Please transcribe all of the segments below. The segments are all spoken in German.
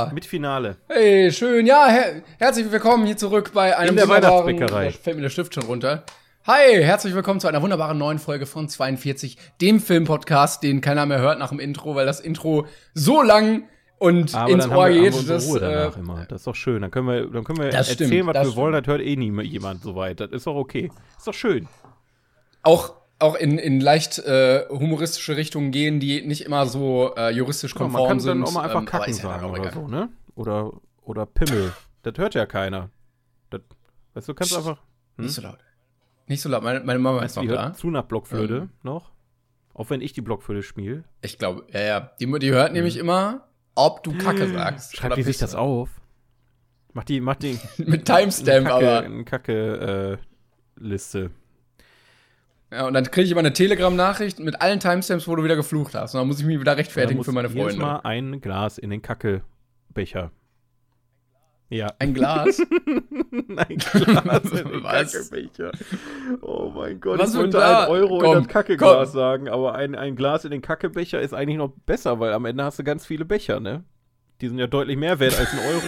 Ah, Mit Finale. hey, schön. Ja, her herzlich willkommen hier zurück bei einem In der. Weihnachtsbäckerei. Da fällt mir der Stift schon runter. Hi, herzlich willkommen zu einer wunderbaren neuen Folge von 42, dem Filmpodcast, den keiner mehr hört nach dem Intro, weil das Intro so lang und Aber ins dann Ohr wir, haben wir geht. dass, Ruhe danach äh, immer. Das ist doch schön. Dann können wir, dann können wir Das erzählen, stimmt, was das wir wollen. Das hört eh nie jemand so weit. Das ist doch okay. Ist doch schön. auch auch in, in leicht äh, humoristische Richtungen gehen, die nicht immer so äh, juristisch Guck mal, konform man kann sind. dann auch mal einfach ähm, kacken ist ja sagen oder so, ne? Oder, oder Pimmel. das hört ja keiner. Das, weißt du, kannst Psst. einfach. Hm? Nicht so laut. Nicht so laut. Meine, meine Mama ist Die noch hört da. zu nach Blockflöte Ähm. noch. Auch wenn ich die Blockflöte spiele. Ich glaube, ja, ja. Die, die hört nämlich immer, ob du Kacke sagst. Hm. Schreibt oder die sich das auf? Macht die, macht die Mit Timestamp, Kacke, aber. eine Kacke, äh, Liste. Ja, und dann kriege ich immer eine Telegram-Nachricht mit allen Timestamps, wo du wieder geflucht hast. Und dann muss ich mich wieder rechtfertigen für meine jedes Freunde. Mal ein Glas in den Kackebecher. Ja. Ein Glas. ein Glas in den Was? Kackebecher. Oh mein Gott, Was ich wollte ein Euro Komm, in das Kackeglas komm. sagen, aber ein, ein Glas in den Kackebecher ist eigentlich noch besser, weil am Ende hast du ganz viele Becher, ne? Die sind ja deutlich mehr wert als ein Euro.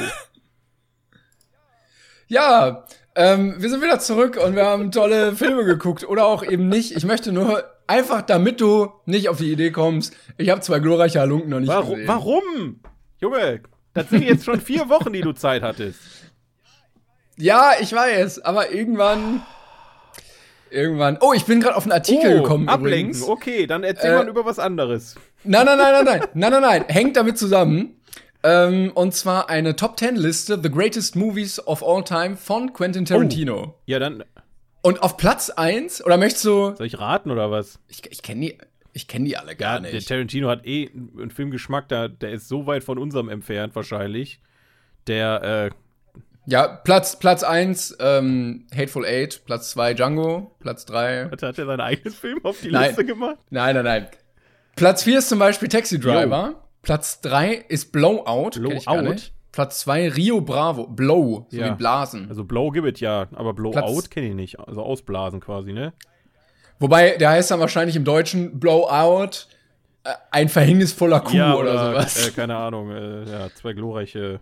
ja, ähm, wir sind wieder zurück und wir haben tolle Filme geguckt. Oder auch eben nicht. Ich möchte nur, einfach damit du nicht auf die Idee kommst, ich habe zwei glorreiche Halunken noch nicht Warum? gesehen. Warum? Junge, das sind jetzt schon vier Wochen, die du Zeit hattest. Ja, ich weiß, aber irgendwann. Irgendwann. Oh, ich bin gerade auf einen Artikel gekommen. ablenken. Übrigens. Okay, dann erzähl Äh, mal über was anderes. Nein, nein, nein, nein, nein, nein, nein, nein. Hängt damit zusammen. Ähm, und zwar eine Top 10 Liste The Greatest Movies of All Time von Quentin Tarantino. Ja, dann Und auf Platz 1, oder möchtest du. soll ich raten oder was? Ich, ich kenne die, ich kenn die alle gar Der nicht. Tarantino hat eh einen Filmgeschmack, da, der ist so weit von unserem entfernt wahrscheinlich. Der, äh, Ja, Platz, Platz 1, ähm, Hateful Eight, Platz 2, Django, Platz 3. hat, hat er seinen eigenen Film auf die Nein. Liste gemacht? Nein, nein, nein. Platz 4 ist zum Beispiel Taxi Driver. Platz 3 ist Blowout. Blowout? Platz 2 Rio Bravo. Blow, so Ja. wie Blasen. Also Blow gibt es ja, aber Blowout kenne ich nicht. Also ausblasen quasi, ne? Wobei, der heißt dann wahrscheinlich im Deutschen Blowout, äh, ein verhängnisvoller Kuh oder, sowas. Äh, keine Ahnung, äh, ja, zwei glorreiche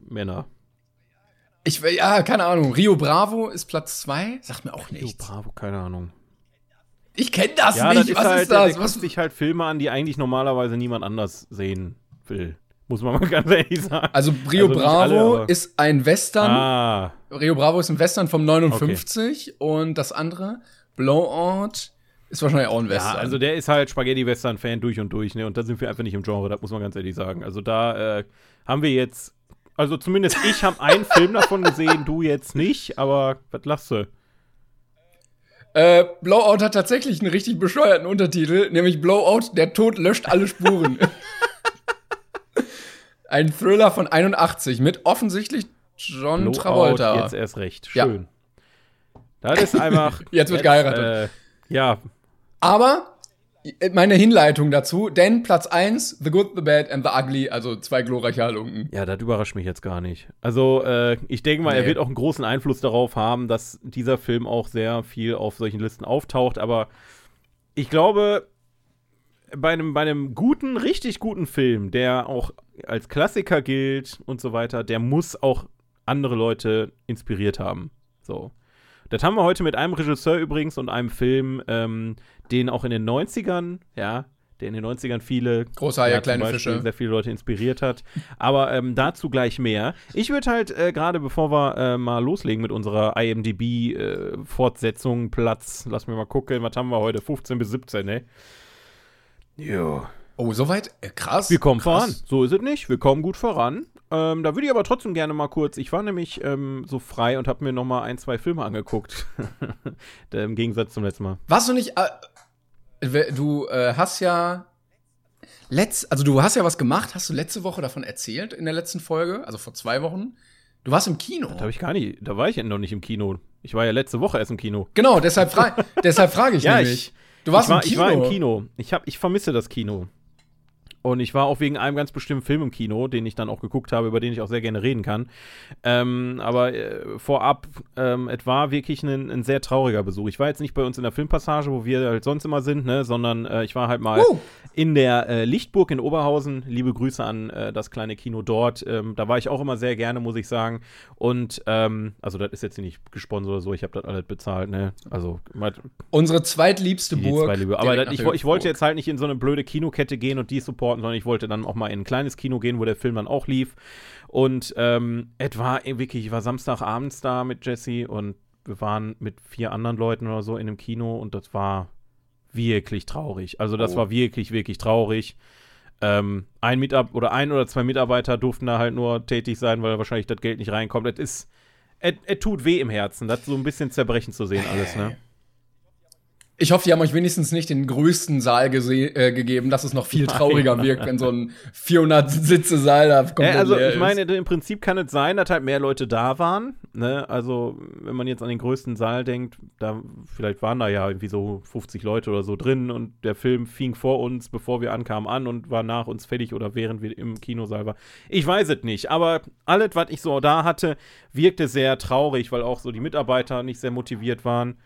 Männer. ich, ja, keine Ahnung. Rio Bravo ist Platz 2? Sagt mir auch nichts. bravo, keine Ahnung. Ich kenne das Ja, nicht. das ist Was halt, ist das? der Was? sich halt Filme an, die eigentlich normalerweise niemand anders sehen will. Muss man mal ganz ehrlich sagen. Also Rio Also Bravo alle, ist ein Western. Ah, Rio Bravo ist ein Western vom 59 und das andere, Blowout, ist wahrscheinlich auch ein ja, Western. also der ist halt Spaghetti-Western-Fan durch und durch, ne? Und da sind wir einfach nicht im Genre, das muss man ganz ehrlich sagen. Also da äh, haben wir jetzt, also zumindest ich habe einen Film davon gesehen, du jetzt nicht, aber was lachst du? Äh, Blowout hat tatsächlich einen richtig bescheuerten Untertitel, nämlich Blowout, der Tod löscht alle Spuren. Ein Thriller von 81 mit offensichtlich John Blowout, Travolta. Jetzt erst recht. Ja. Schön. Das ist einfach. Jetzt wird geheiratet. Äh, ja, Aber meine Hinleitung dazu, denn Platz 1, The Good, The Bad and The Ugly, also zwei glorreiche Halunken. Ja, das überrascht mich jetzt gar nicht. Also, äh, ich denke mal, er Nee. wird auch einen großen Einfluss darauf haben, dass dieser Film auch sehr viel auf solchen Listen auftaucht. Aber ich glaube, bei einem, bei einem guten, richtig guten Film, der auch als Klassiker gilt und so weiter, der muss auch andere Leute inspiriert haben. So. Das haben wir heute mit einem Regisseur übrigens und einem Film, ähm, den auch in den 90ern, ja, der in den 90ern viele Große Haie, ja, zum kleine Beispiel Fische. sehr viele Leute inspiriert hat. Aber ähm, dazu gleich mehr. Ich würde halt äh, gerade, bevor wir äh, mal loslegen mit unserer IMDb-Fortsetzung, Platz, lass mich mal gucken, was haben wir heute? 15 bis 17, ne? Jo. Oh, soweit? Äh, krass. Wir kommen krass. voran. So ist es nicht. Wir kommen gut voran. Ähm, da würde ich aber trotzdem gerne mal kurz. Ich war nämlich ähm, so frei und habe mir noch mal ein, zwei Filme angeguckt. Im Gegensatz zum letzten Mal. Warst du nicht. Du äh, hast ja. Letz, also du hast ja was gemacht, hast du letzte Woche davon erzählt in der letzten Folge, also vor zwei Wochen. Du warst im Kino. Da habe ich gar nicht. Da war ich ja noch nicht im Kino. Ich war ja letzte Woche erst im Kino. Genau, deshalb, fra deshalb frage ich Ja, nämlich. ich- du warst ich, war, im Kino. ich war im Kino. Ich, hab, ich vermisse das Kino. Und ich war auch wegen einem ganz bestimmten Film im Kino, den ich dann auch geguckt habe, über den ich auch sehr gerne reden kann. Ähm, aber äh, vorab, ähm, es war wirklich ein, ein sehr trauriger Besuch. Ich war jetzt nicht bei uns in der Filmpassage, wo wir halt sonst immer sind, ne, sondern äh, ich war halt mal Uh. in der äh, Lichtburg in Oberhausen. Liebe Grüße an äh, das kleine Kino dort. Ähm, da war ich auch immer sehr gerne, muss ich sagen. Und ähm, also das ist jetzt nicht gesponsert oder so, ich habe das alles bezahlt, ne? Also Unsere zweitliebste Burg. zwei Liebe. Aber das, ich, ich wollte jetzt halt nicht in so eine blöde Kinokette gehen und die supporten, sondern ich wollte dann auch mal in ein kleines Kino gehen, wo der Film dann auch lief. Und ähm, es war wirklich, ich war Samstagabends da mit Jesse und wir waren mit vier anderen Leuten oder so in einem Kino und das war wirklich traurig. Also das Oh. war wirklich, wirklich traurig. Ähm, ein Mitab oder ein oder zwei Mitarbeiter durften da halt nur tätig sein, weil wahrscheinlich das Geld nicht reinkommt. Es ist, es es tut weh im Herzen, das so ein bisschen zerbrechen zu sehen alles, ne? Ich hoffe, die haben euch wenigstens nicht den größten Saal äh, gegeben, dass es noch viel trauriger wirkt, wenn so ein 400-Sitze-Saal da komplett Ja, also ich meine, im Prinzip kann es sein, dass halt mehr Leute da waren. Ne? Also, wenn man jetzt an den größten Saal denkt, da vielleicht waren da ja irgendwie so 50 Leute oder so drin und der Film fing vor uns, bevor wir ankamen, an und war nach uns fertig oder während wir im Kinosaal waren. Ich weiß es nicht, aber alles, was ich so da hatte, wirkte sehr traurig, weil auch so die Mitarbeiter nicht sehr motiviert waren.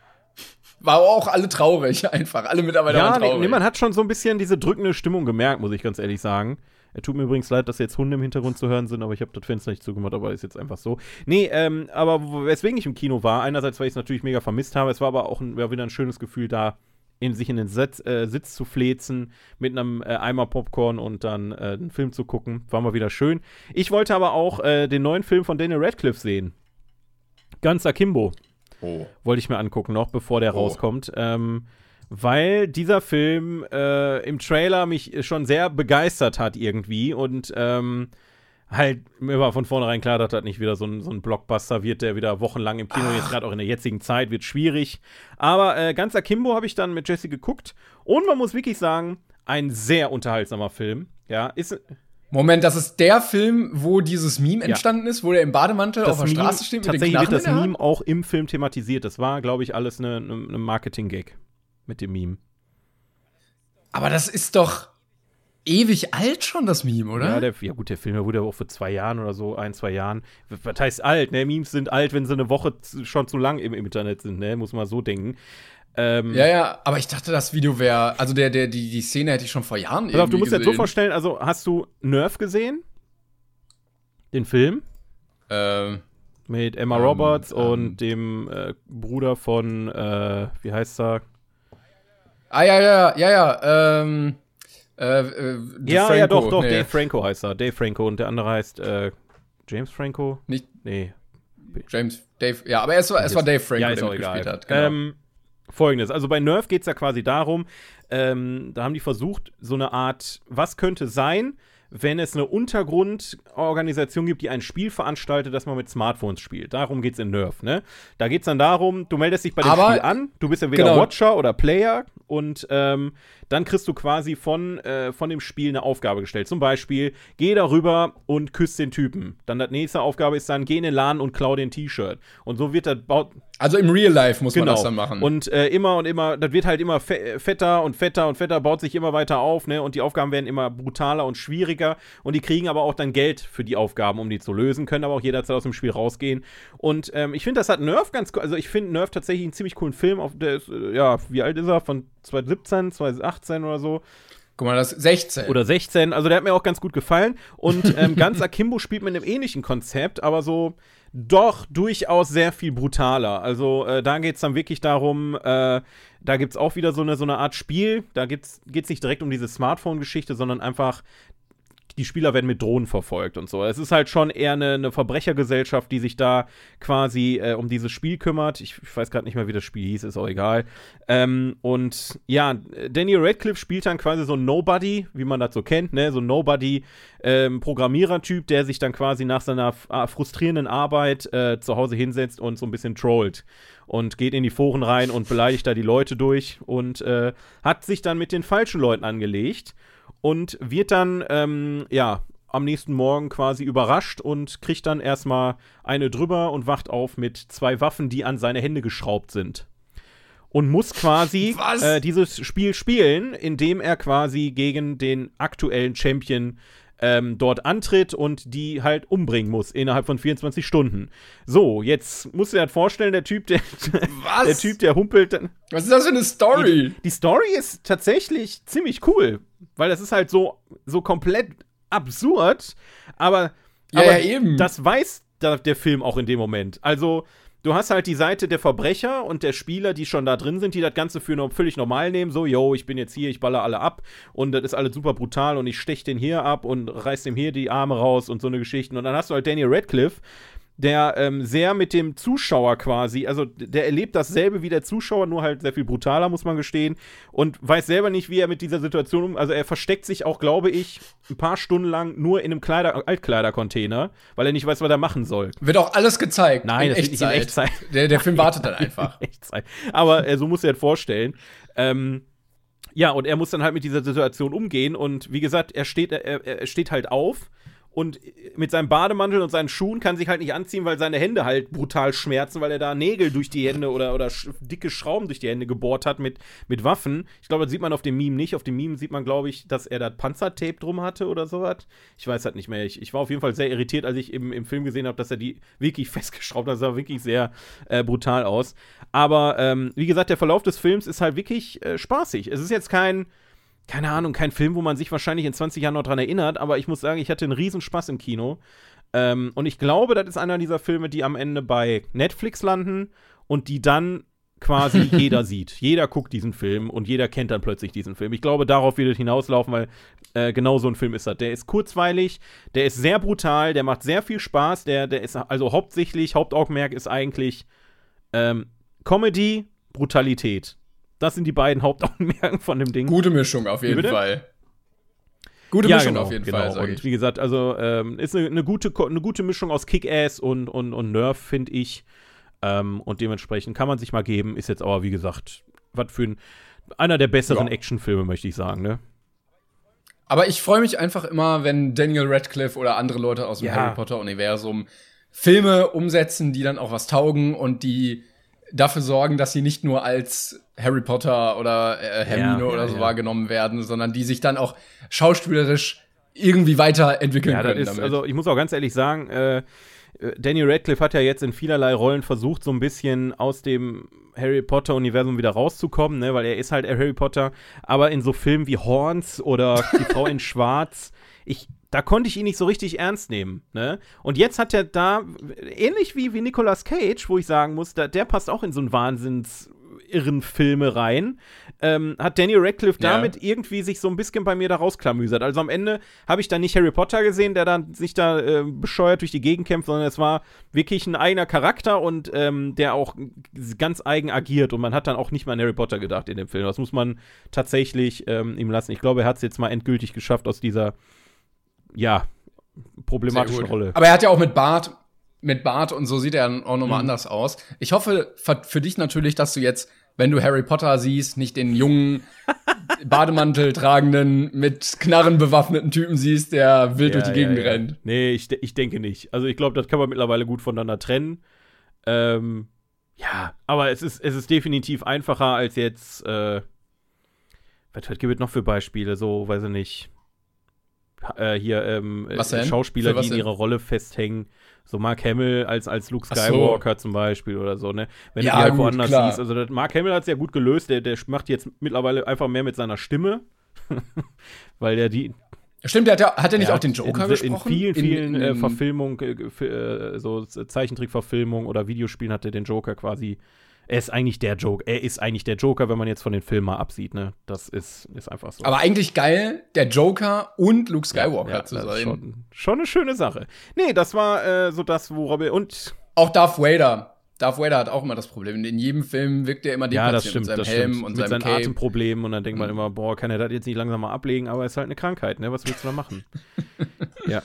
War auch alle traurig, einfach. Alle Mitarbeiter Ja, waren nee, traurig. nee, man hat schon so ein bisschen diese drückende Stimmung gemerkt, muss ich ganz ehrlich sagen. Er tut mir übrigens leid, dass jetzt Hunde im Hintergrund zu hören sind, aber ich habe das Fenster nicht zugemacht, aber ist jetzt einfach so. Nee, ähm, aber weswegen ich im Kino war, einerseits, weil ich es natürlich mega vermisst habe, es war aber auch ein, war wieder ein schönes Gefühl da, in, sich in den Sitz, äh, Sitz zu flezen, mit einem äh, Eimer Popcorn und dann äh, einen Film zu gucken. War mal wieder schön. Ich wollte aber auch äh, den neuen Film von Daniel Radcliffe sehen. Ganz Akimbo oh. wollte ich mir angucken noch, bevor der Oh. rauskommt. Ähm, weil dieser Film äh, im Trailer mich schon sehr begeistert hat irgendwie und ähm, halt, mir war von vornherein klar, dass das nicht wieder so ein, so ein Blockbuster wird, der wieder wochenlang im Kino, jetzt gerade auch in der jetzigen Zeit, wird schwierig. Aber äh, ganz Akimbo habe ich dann mit Jesse geguckt und man muss wirklich sagen, ein sehr unterhaltsamer Film. Ja, ist, Moment, das ist der Film, wo dieses Meme entstanden ist, wo der im Bademantel auf der Meme- Straße steht mit tatsächlich wird das Meme auch im Film thematisiert. Das war, glaube ich, alles eine, eine, Marketing-Gag mit dem Meme. Aber das ist doch ewig alt schon, das Meme, oder? Ja, der, ja gut, der Film der wurde ja auch vor zwei Jahren oder so, ein, zwei Jahren. Was heißt alt, ne? Memes sind alt, wenn sie eine Woche schon zu lang im, im Internet sind, ne? Muss man so denken. Ähm, ja, ja, aber ich dachte, das Video wäre, also der, der, die, die Szene hätte ich schon vor Jahren Pass auf, du musst dir das so vorstellen, also hast du Nerf gesehen? Den Film? Ähm, Mit Emma Ähm, Roberts ähm. und dem äh, Bruder von, äh, wie heißt er? ah, ja, ja, ja, ja, ähm, äh, äh, Ja, Franco, ja, doch, doch, nee, Dave Franco heißt er. Dave Franco und der andere heißt äh, James Franco? Nicht Nee. James, Dave, ja, aber es war, es war Dave Franco, ja, der mitgespielt hat. Genau. Ähm, Folgendes, also bei Nerf geht es ja quasi darum, ähm, da haben die versucht, so eine Art, was könnte sein, wenn es eine Untergrundorganisation gibt, die ein Spiel veranstaltet, das man mit Smartphones spielt. Darum geht es in Nerf, ne? Da geht es dann darum, du meldest dich bei dem Aber- Spiel an, du bist entweder genau. Watcher oder Player und ähm, dann kriegst du quasi von, äh, von dem Spiel eine Aufgabe gestellt. Zum Beispiel, geh darüber und küss den Typen. Dann die nächste Aufgabe ist dann, geh in den Laden und klau den T-Shirt. Und so wird das, baut, also im Real Life muss man Genau. das dann machen. Und äh, immer und immer, das wird halt immer fe fetter und fetter und fetter, baut sich immer weiter auf, ne? Und die Aufgaben werden immer brutaler und schwieriger. Und die kriegen aber auch dann Geld für die Aufgaben, um die zu lösen, können aber auch jederzeit aus dem Spiel rausgehen. Und ähm, ich finde, das hat Nerf ganz cool. Also ich finde Nerf tatsächlich einen ziemlich coolen Film. Auf der ist, äh, ja, wie alt ist er? Von 2017, 2018 oder so Guck mal, das ist 16. oder 16. Also der hat mir auch ganz gut gefallen. Und ähm, ganz Akimbo spielt mit einem ähnlichen Konzept, aber so, Doch, durchaus sehr viel brutaler. Also äh, da geht es dann wirklich darum, äh, da gibt es auch wieder so eine, so eine Art Spiel. Da geht es nicht direkt um diese Smartphone-Geschichte, sondern einfach die Spieler werden mit Drohnen verfolgt und so. Es ist halt schon eher eine, eine Verbrechergesellschaft, die sich da quasi äh, um dieses Spiel kümmert. Ich, ich weiß gerade nicht mehr, wie das Spiel hieß, ist auch egal. Ähm, und ja, Daniel Radcliffe spielt dann quasi so ein Nobody, wie man das so kennt, ne? So ein Nobody-Programmierer-Typ, ähm, der sich dann quasi nach seiner äh, frustrierenden Arbeit äh, zu Hause hinsetzt und so ein bisschen trollt und geht in die Foren rein und beleidigt da die Leute durch und äh, hat sich dann mit den falschen Leuten angelegt und wird dann, ähm, ja, am nächsten Morgen quasi überrascht und kriegt dann erstmal eine drüber und wacht auf mit zwei Waffen, die an seine Hände geschraubt sind. Und muss quasi äh, dieses Spiel spielen, indem er quasi gegen den aktuellen Champion ähm, dort antritt und die halt umbringen muss innerhalb von 24 Stunden. So, jetzt musst du dir halt vorstellen, der Typ, der, Was? der Typ, der humpelt. Was ist das für eine Story? Die, die Story ist tatsächlich ziemlich cool weil das ist halt so, so komplett absurd, aber, ja, aber ja, eben. das weiß der, der Film auch in dem Moment. Also, du hast halt die Seite der Verbrecher und der Spieler, die schon da drin sind, die das Ganze für no völlig normal nehmen. So, yo, ich bin jetzt hier, ich baller alle ab und das ist alles super brutal und ich stech den hier ab und reiß dem hier die Arme raus und so eine Geschichte. Und dann hast du halt Daniel Radcliffe, der ähm, sehr mit dem Zuschauer quasi, also der erlebt dasselbe wie der Zuschauer, nur halt sehr viel brutaler, muss man gestehen, und weiß selber nicht, wie er mit dieser Situation um. Also er versteckt sich auch, glaube ich, ein paar Stunden lang nur in einem Kleider Altkleidercontainer, weil er nicht weiß, was er machen soll. Wird auch alles gezeigt. Nein, das Echtzeit. wird nicht in Echtzeit. Der, der Film wartet dann einfach. Echtzeit. Aber äh, so muss er das vorstellen. Ähm, ja, und er muss dann halt mit dieser Situation umgehen und wie gesagt, er steht, er, er steht halt auf und mit seinem Bademantel und seinen Schuhen kann sich halt nicht anziehen, weil seine Hände halt brutal schmerzen, weil er da Nägel durch die Hände oder, oder dicke Schrauben durch die Hände gebohrt hat mit, mit Waffen. Ich glaube, das sieht man auf dem Meme nicht. Auf dem Meme sieht man, glaube ich, dass er da Panzertape drum hatte oder sowas. Ich weiß halt nicht mehr. Ich, ich war auf jeden Fall sehr irritiert, als ich im, im Film gesehen habe, dass er die wirklich festgeschraubt hat. Das sah wirklich sehr äh, brutal aus. Aber ähm, wie gesagt, der Verlauf des Films ist halt wirklich äh, spaßig. Es ist jetzt kein keine Ahnung, kein Film, wo man sich wahrscheinlich in 20 Jahren noch dran erinnert, aber ich muss sagen, ich hatte einen riesen Spaß im Kino. Ähm, und ich glaube, das ist einer dieser Filme, die am Ende bei Netflix landen und die dann quasi jeder sieht. Jeder guckt diesen Film und jeder kennt dann plötzlich diesen Film. Ich glaube, darauf wird es hinauslaufen, weil äh, genau so ein Film ist das. Der ist kurzweilig, der ist sehr brutal, der macht sehr viel Spaß, der, der ist also hauptsächlich, Hauptaugenmerk ist eigentlich ähm, Comedy, Brutalität. Das sind die beiden Hauptaugenmerken von dem Ding. Gute Mischung auf jeden Fall. Gute ja, Mischung genau, auf jeden genau. Fall. Und wie gesagt, also ähm, ist eine, eine, gute, eine gute Mischung aus Kick-Ass und, und, und Nerf, finde ich. Ähm, und dementsprechend kann man sich mal geben. Ist jetzt aber, wie gesagt, was für ein, einer der besseren ja. Actionfilme, möchte ich sagen, ne? Aber ich freue mich einfach immer, wenn Daniel Radcliffe oder andere Leute aus dem ja. Harry Potter-Universum Filme umsetzen, die dann auch was taugen und die dafür sorgen, dass sie nicht nur als Harry Potter oder äh, Hermine ja, oder so ja. wahrgenommen werden, sondern die sich dann auch schauspielerisch irgendwie weiterentwickeln ja, können. Ist, damit. Also ich muss auch ganz ehrlich sagen, äh, Daniel Radcliffe hat ja jetzt in vielerlei Rollen versucht, so ein bisschen aus dem Harry Potter-Universum wieder rauszukommen, ne? weil er ist halt Harry Potter. Aber in so Filmen wie Horns oder Die Frau in Schwarz, ich, da konnte ich ihn nicht so richtig ernst nehmen. Ne? Und jetzt hat er da, ähnlich wie, wie Nicolas Cage, wo ich sagen muss, da, der passt auch in so einen Wahnsinns irren Filme rein, ähm, hat Daniel Radcliffe ja. damit irgendwie sich so ein bisschen bei mir da rausklamüsert. Also am Ende habe ich dann nicht Harry Potter gesehen, der dann sich da äh, bescheuert durch die Gegend kämpft, sondern es war wirklich ein eigener Charakter und ähm, der auch ganz eigen agiert und man hat dann auch nicht mal an Harry Potter gedacht in dem Film. Das muss man tatsächlich ähm, ihm lassen. Ich glaube, er hat es jetzt mal endgültig geschafft aus dieser, ja, problematischen Rolle. Aber er hat ja auch mit Bart mit Bart und so sieht er auch nochmal mhm. anders aus. Ich hoffe für dich natürlich, dass du jetzt wenn du Harry Potter siehst, nicht den jungen, Bademantel tragenden, mit Knarren bewaffneten Typen siehst, der wild ja, durch die Gegend ja, ja. rennt. Nee, ich, ich denke nicht. Also ich glaube, das kann man mittlerweile gut voneinander trennen. Ähm, ja, aber es ist, es ist definitiv einfacher als jetzt, äh, was, was gibt es noch für Beispiele? So, weiß ich nicht. Äh, hier, ähm, Schauspieler, die in ihrer Rolle festhängen so Mark Hamill als, als Luke Skywalker so. zum Beispiel oder so, ne? Wenn ja, du die halt woanders klar. siehst. Also Mark Hamill hat es ja gut gelöst, der, der macht jetzt mittlerweile einfach mehr mit seiner Stimme. Weil der die. Stimmt, der hat, ja, hat er nicht auch den Joker in, gesprochen? In vielen, vielen in, in, äh, Verfilmungen, äh, äh, so Zeichentrickverfilmungen oder Videospielen hat er den Joker quasi. Er ist eigentlich der Joker. Er ist eigentlich der Joker, wenn man jetzt von den Filmen mal absieht, ne? Das ist, ist einfach so. Aber eigentlich geil, der Joker und Luke Skywalker ja, ja, zu sein. Schon, schon, eine schöne Sache. Nee, das war äh, so das, wo Robin und. Auch Darth Vader. Darth Vader hat auch immer das Problem. In jedem Film wirkt er immer ja, das stimmt, mit seinem das Helm stimmt. und mit seinem seinen Atemproblemen und dann denkt man mhm. immer, boah, kann er das jetzt nicht langsam mal ablegen, aber es ist halt eine Krankheit, ne? Was willst du da machen? ja.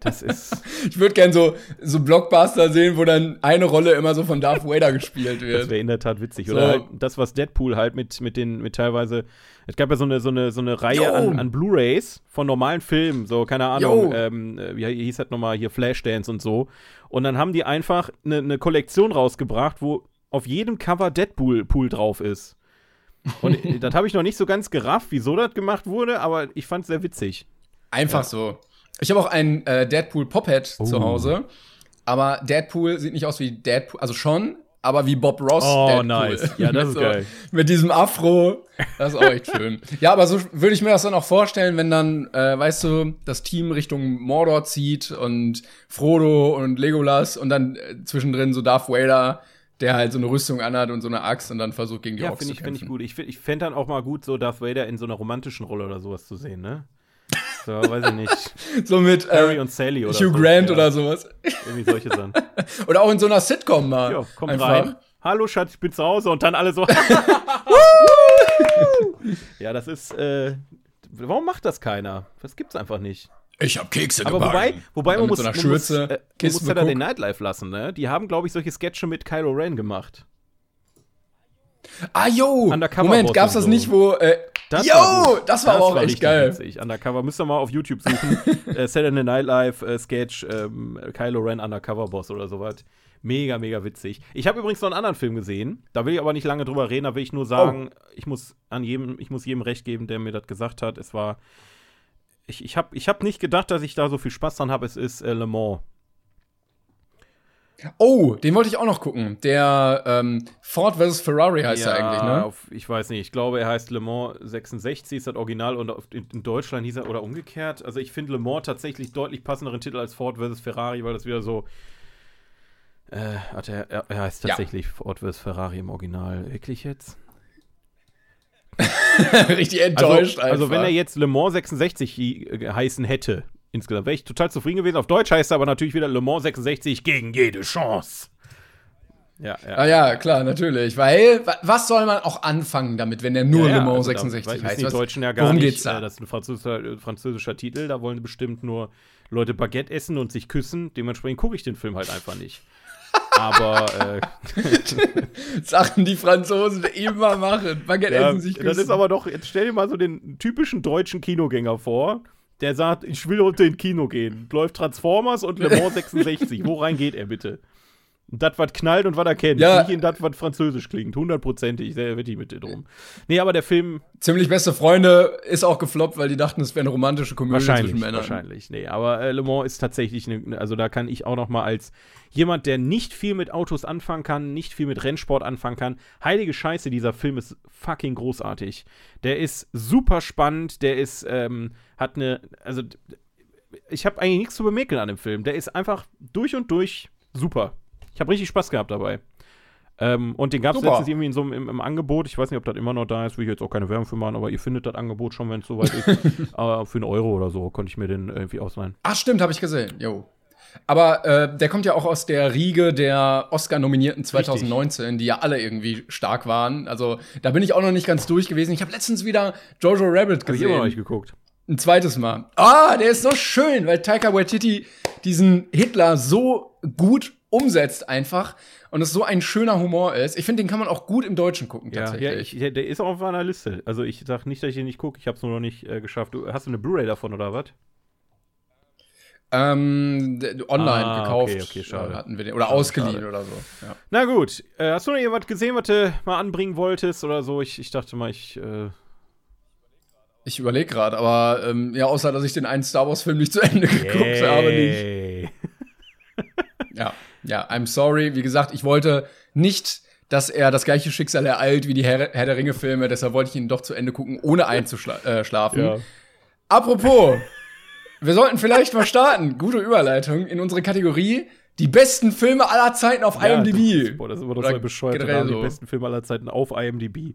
Das ist. Ich würde gern so, so Blockbuster sehen, wo dann eine Rolle immer so von Darth Vader gespielt wird. Das wäre in der Tat witzig. So. Oder halt das, was Deadpool halt mit, mit den, mit teilweise. Es gab ja so eine, so eine, so eine Reihe an, an Blu-Rays von normalen Filmen, so, keine Ahnung, ähm, wie hieß das nochmal hier, Flashdance und so. Und dann haben die einfach eine, eine Kollektion rausgebracht, wo auf jedem Cover Deadpool Pool drauf ist. Und das habe ich noch nicht so ganz gerafft, wieso das gemacht wurde, aber ich fand es sehr witzig. Einfach ja. so. Ich habe auch ein äh, Deadpool Pophead oh. zu Hause. Aber Deadpool sieht nicht aus wie Deadpool, also schon, aber wie Bob Ross. Oh, Deadpool. nice. Ja, das ist so, geil. Mit diesem Afro. Das ist auch echt schön. Ja, aber so würde ich mir das dann auch vorstellen, wenn dann, äh, weißt du, das Team Richtung Mordor zieht und Frodo und Legolas und dann äh, zwischendrin so Darth Vader der halt so eine Rüstung anhat und so eine Axt und dann versucht gegen die ja, Orks ich, zu kämpfen. Ja, finde ich gut. Ich, ich fände dann auch mal gut, so Darth Vader in so einer romantischen Rolle oder sowas zu sehen, ne? So, weiß ich nicht. so mit Harry äh, und Sally oder Hugh so. Grant ja. oder sowas. Irgendwie solche Sachen. oder auch in so einer Sitcom mal. Ja, kommt Einfach. rein. Hallo Schatz, ich bin zu Hause und dann alle so. ja, das ist. Äh, warum macht das keiner? Das gibt's einfach nicht. Ich hab Kekse Aber wobei, wobei man muss, so man Schürze, muss, äh, man muss ja dann den Nightlife lassen, ne? Die haben, glaube ich, solche Sketche mit Kylo Ren gemacht. Ah, yo! Moment, gab's das so. nicht, wo. Äh, das yo! War das war das auch war echt geil. Witzig. Undercover, müsst ihr mal auf YouTube suchen. äh, Saturday Night Live äh, Sketch, ähm, Kylo Ren Undercover Boss oder sowas. Mega, mega witzig. Ich habe übrigens noch einen anderen Film gesehen. Da will ich aber nicht lange drüber reden. Da will ich nur sagen, oh. ich muss an jedem, ich muss jedem recht geben, der mir das gesagt hat. Es war. Ich, ich habe ich hab nicht gedacht, dass ich da so viel Spaß dran habe. Es ist äh, Le Mans. Oh, den wollte ich auch noch gucken. Der ähm, Ford vs. Ferrari heißt ja, er eigentlich, ne? Auf, ich weiß nicht. Ich glaube, er heißt Le Mans 66, ist das Original und in, Deutschland hieß er oder umgekehrt. Also ich finde Le Mans tatsächlich deutlich passenderen Titel als Ford vs. Ferrari, weil das wieder so. Äh, er, er, er heißt tatsächlich ja. Ford vs. Ferrari im Original. Wirklich jetzt? Richtig enttäuscht. Also, also, wenn er jetzt Le Mans 66 heißen hätte, insgesamt. Wäre ich total zufrieden gewesen. Auf Deutsch heißt er aber natürlich wieder Le Mans 66 gegen jede Chance. Ja, ja. Ah ja, klar, natürlich. Weil, was soll man auch anfangen damit, wenn er nur ja, Le Mans also 66 da, heißt? Die Deutschen ja gar worum nicht. Geht's da? Äh, das ist ein französischer, äh, französischer Titel. Da wollen bestimmt nur Leute Baguette essen und sich küssen. Dementsprechend gucke ich den Film halt einfach nicht. Aber äh, Sachen, die Franzosen immer machen. Baguette ja, essen, sich küssen. Das ist aber doch, jetzt stell dir mal so den typischen deutschen Kinogänger vor der sagt, ich will unter den Kino gehen. Läuft Transformers und Le Mans 66. Wo rein geht er bitte? Das, was knallt und was er kennt. Ja. Nicht in das, was französisch klingt. Hundertprozentig. Sehr ich mit dir drum. Nee, aber der Film. Ziemlich beste Freunde ist auch gefloppt, weil die dachten, es wäre eine romantische Komödie zwischen Männern. Wahrscheinlich. Nee, aber äh, Le Mans ist tatsächlich, eine, also da kann ich auch noch mal als jemand, der nicht viel mit Autos anfangen kann, nicht viel mit Rennsport anfangen kann. Heilige Scheiße, dieser Film ist fucking großartig. Der ist super spannend, der ist, ähm, hat eine, also ich habe eigentlich nichts zu bemäkeln an dem Film. Der ist einfach durch und durch super. Ich habe richtig Spaß gehabt dabei. Ähm, und den gab es letztens irgendwie in so einem im, im, Angebot. Ich weiß nicht, ob das immer noch da ist, will ich jetzt auch keine Werbung für machen, aber ihr findet das Angebot schon, wenn es soweit ist. aber für einen Euro oder so konnte ich mir den irgendwie ausleihen. Ach, stimmt, habe ich gesehen. Jo. Aber äh, der kommt ja auch aus der Riege der Oscar-Nominierten 2019, Richtig. die ja alle irgendwie stark waren. Also da bin ich auch noch nicht ganz durch gewesen. Ich habe letztens wieder Jojo Rabbit gesehen. Hab ich immer noch nicht geguckt. Ein zweites Mal. Ah, der ist so schön, weil Taika Waititi diesen Hitler so gut umsetzt einfach und es so ein schöner Humor ist. Ich finde, den kann man auch gut im Deutschen gucken, tatsächlich. Ja, ich, der ist auch auf meiner Liste. Also ich sag nicht, dass ich ihn nicht gucke, ich habe es nur noch nicht äh, geschafft. Du, hast du eine Blu-ray davon oder was? Ähm, online ah, gekauft. Okay, okay, schade. Hatten wir den, oder schade, ausgeliehen schade. oder so. Ja. Na gut. Äh, hast du noch irgendwas gesehen, was du mal anbringen wolltest oder so? Ich, ich dachte mal, ich. Äh ich überlege gerade, aber ähm, ja, außer dass ich den einen Star Wars-Film nicht zu Ende geguckt Yay. habe, nicht. ja, ja, I'm sorry. Wie gesagt, ich wollte nicht, dass er das gleiche Schicksal ereilt wie die Herr, Herr der Ringe-Filme, deshalb wollte ich ihn doch zu Ende gucken, ohne einzuschlafen. Äh, ja. Apropos, wir sollten vielleicht mal starten. Gute Überleitung in unsere Kategorie. Die besten Filme aller Zeiten auf ja, IMDb. Das, boah, das ist immer doch so bescheuert. So. Die besten Filme aller Zeiten auf IMDb.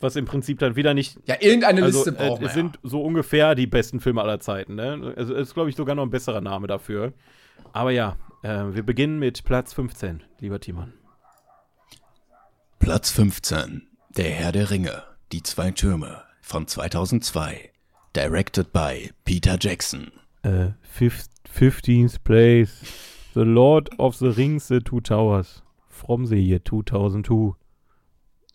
Was im Prinzip dann wieder nicht. Ja, irgendeine also, Liste braucht äh, Es sind so ungefähr die besten Filme aller Zeiten. Ne? Also, ist, glaube ich, sogar noch ein besserer Name dafür. Aber ja, äh, wir beginnen mit Platz 15, lieber Timon. Platz 15. Der Herr der Ringe. Die zwei Türme von 2002. Directed by Peter Jackson. Uh, 15th place. The Lord of the Rings, The Two Towers. From the year 2002.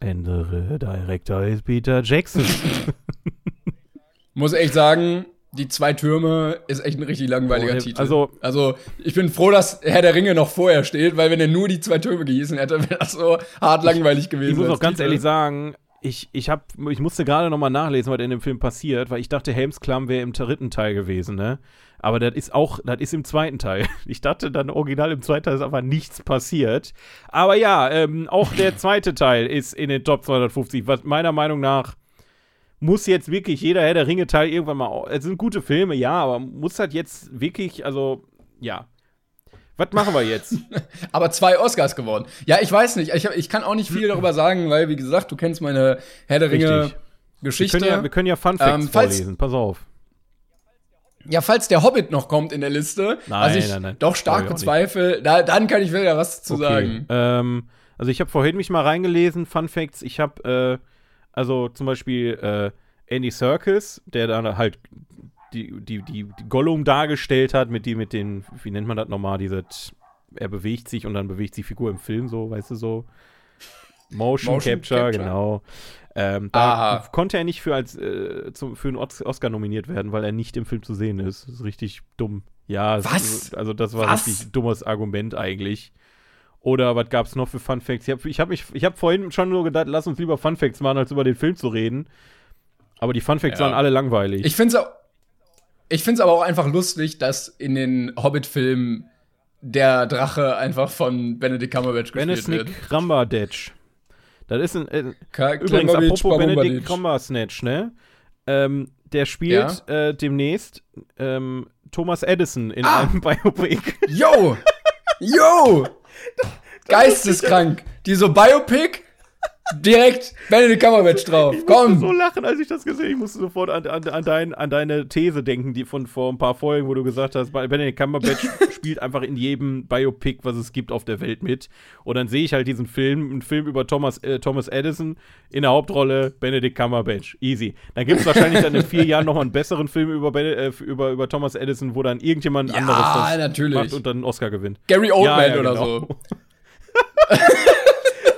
And the director is Peter Jackson. Muss echt sagen, die zwei Türme ist echt ein richtig langweiliger oh, Titel. Also, also, ich bin froh, dass Herr der Ringe noch vorher steht, weil wenn er nur die zwei Türme gehießen hätte, wäre das so hart langweilig gewesen. Ich muss auch ganz Titel. ehrlich sagen, ich, ich, hab, ich musste gerade noch mal nachlesen, was in dem Film passiert, weil ich dachte, Helmsklamm wäre im dritten Teil gewesen, ne? Aber das ist auch, das ist im zweiten Teil. Ich dachte dann original im zweiten Teil ist einfach nichts passiert. Aber ja, ähm, auch der zweite Teil ist in den Top 250, was meiner Meinung nach muss jetzt wirklich jeder Herr der Ringe Teil irgendwann mal, es sind gute Filme, ja, aber muss das jetzt wirklich, also, ja, was machen wir jetzt? Aber zwei Oscars geworden. Ja, ich weiß nicht. Ich, hab, ich kann auch nicht viel darüber sagen, weil, wie gesagt, du kennst meine Herr der Ringe Geschichte. Wir können ja, wir können ja Fun Facts ähm, falls, vorlesen. Pass auf. Ja, falls der Hobbit noch kommt in der Liste, nein, also ich nein, nein. doch stark bezweifle, da, dann kann ich wieder was zu okay. sagen. Ähm, also ich habe vorhin mich mal reingelesen, Fun Facts. Ich habe, äh, also zum Beispiel äh, Andy Serkis, der dann halt die, die, die, die Gollum dargestellt hat, mit die, mit den, wie nennt man das nochmal, diese, er bewegt sich und dann bewegt sich die Figur im Film so, weißt du, so. Motion, Motion Capture, Capture, genau. Ähm, da Aha. konnte er nicht für, als, äh, zum, für einen Oscar nominiert werden, weil er nicht im Film zu sehen ist. Das ist richtig dumm. Ja, was? also das war was? richtig dummes Argument eigentlich. Oder was gab es noch für Fun Facts? Ich habe ich hab hab vorhin schon nur gedacht, lass uns lieber Fun Facts machen, als über den Film zu reden. Aber die Fun Facts ja. waren alle langweilig. Ich finde es auch ich finde es aber auch einfach lustig, dass in den Hobbit-Filmen der Drache einfach von Benedict Cumberbatch gespielt wird. Benedict Cumberbatch. Das ist ein. Äh, übrigens, apropos Benedict Cumberbatch, ne? Ähm, der spielt ja? äh, demnächst ähm, Thomas Edison in ah. einem Biopic. Yo! Yo! Geisteskrank. Die so Biopic Direkt Benedict Cumberbatch drauf. Ich Komm. musste so lachen, als ich das gesehen habe. Ich musste sofort an, an, an, dein, an deine These denken, die von vor ein paar Folgen, wo du gesagt hast, Benedict Cumberbatch spielt einfach in jedem Biopic, was es gibt auf der Welt mit. Und dann sehe ich halt diesen Film, einen Film über Thomas, äh, Thomas Edison in der Hauptrolle Benedict Cumberbatch. Easy. Dann gibt es wahrscheinlich dann in vier Jahren noch mal einen besseren Film über, äh, über, über Thomas Edison, wo dann irgendjemand ja, anderes das natürlich. macht und dann einen Oscar gewinnt. Gary Oldman ja, ja, oder genau. so.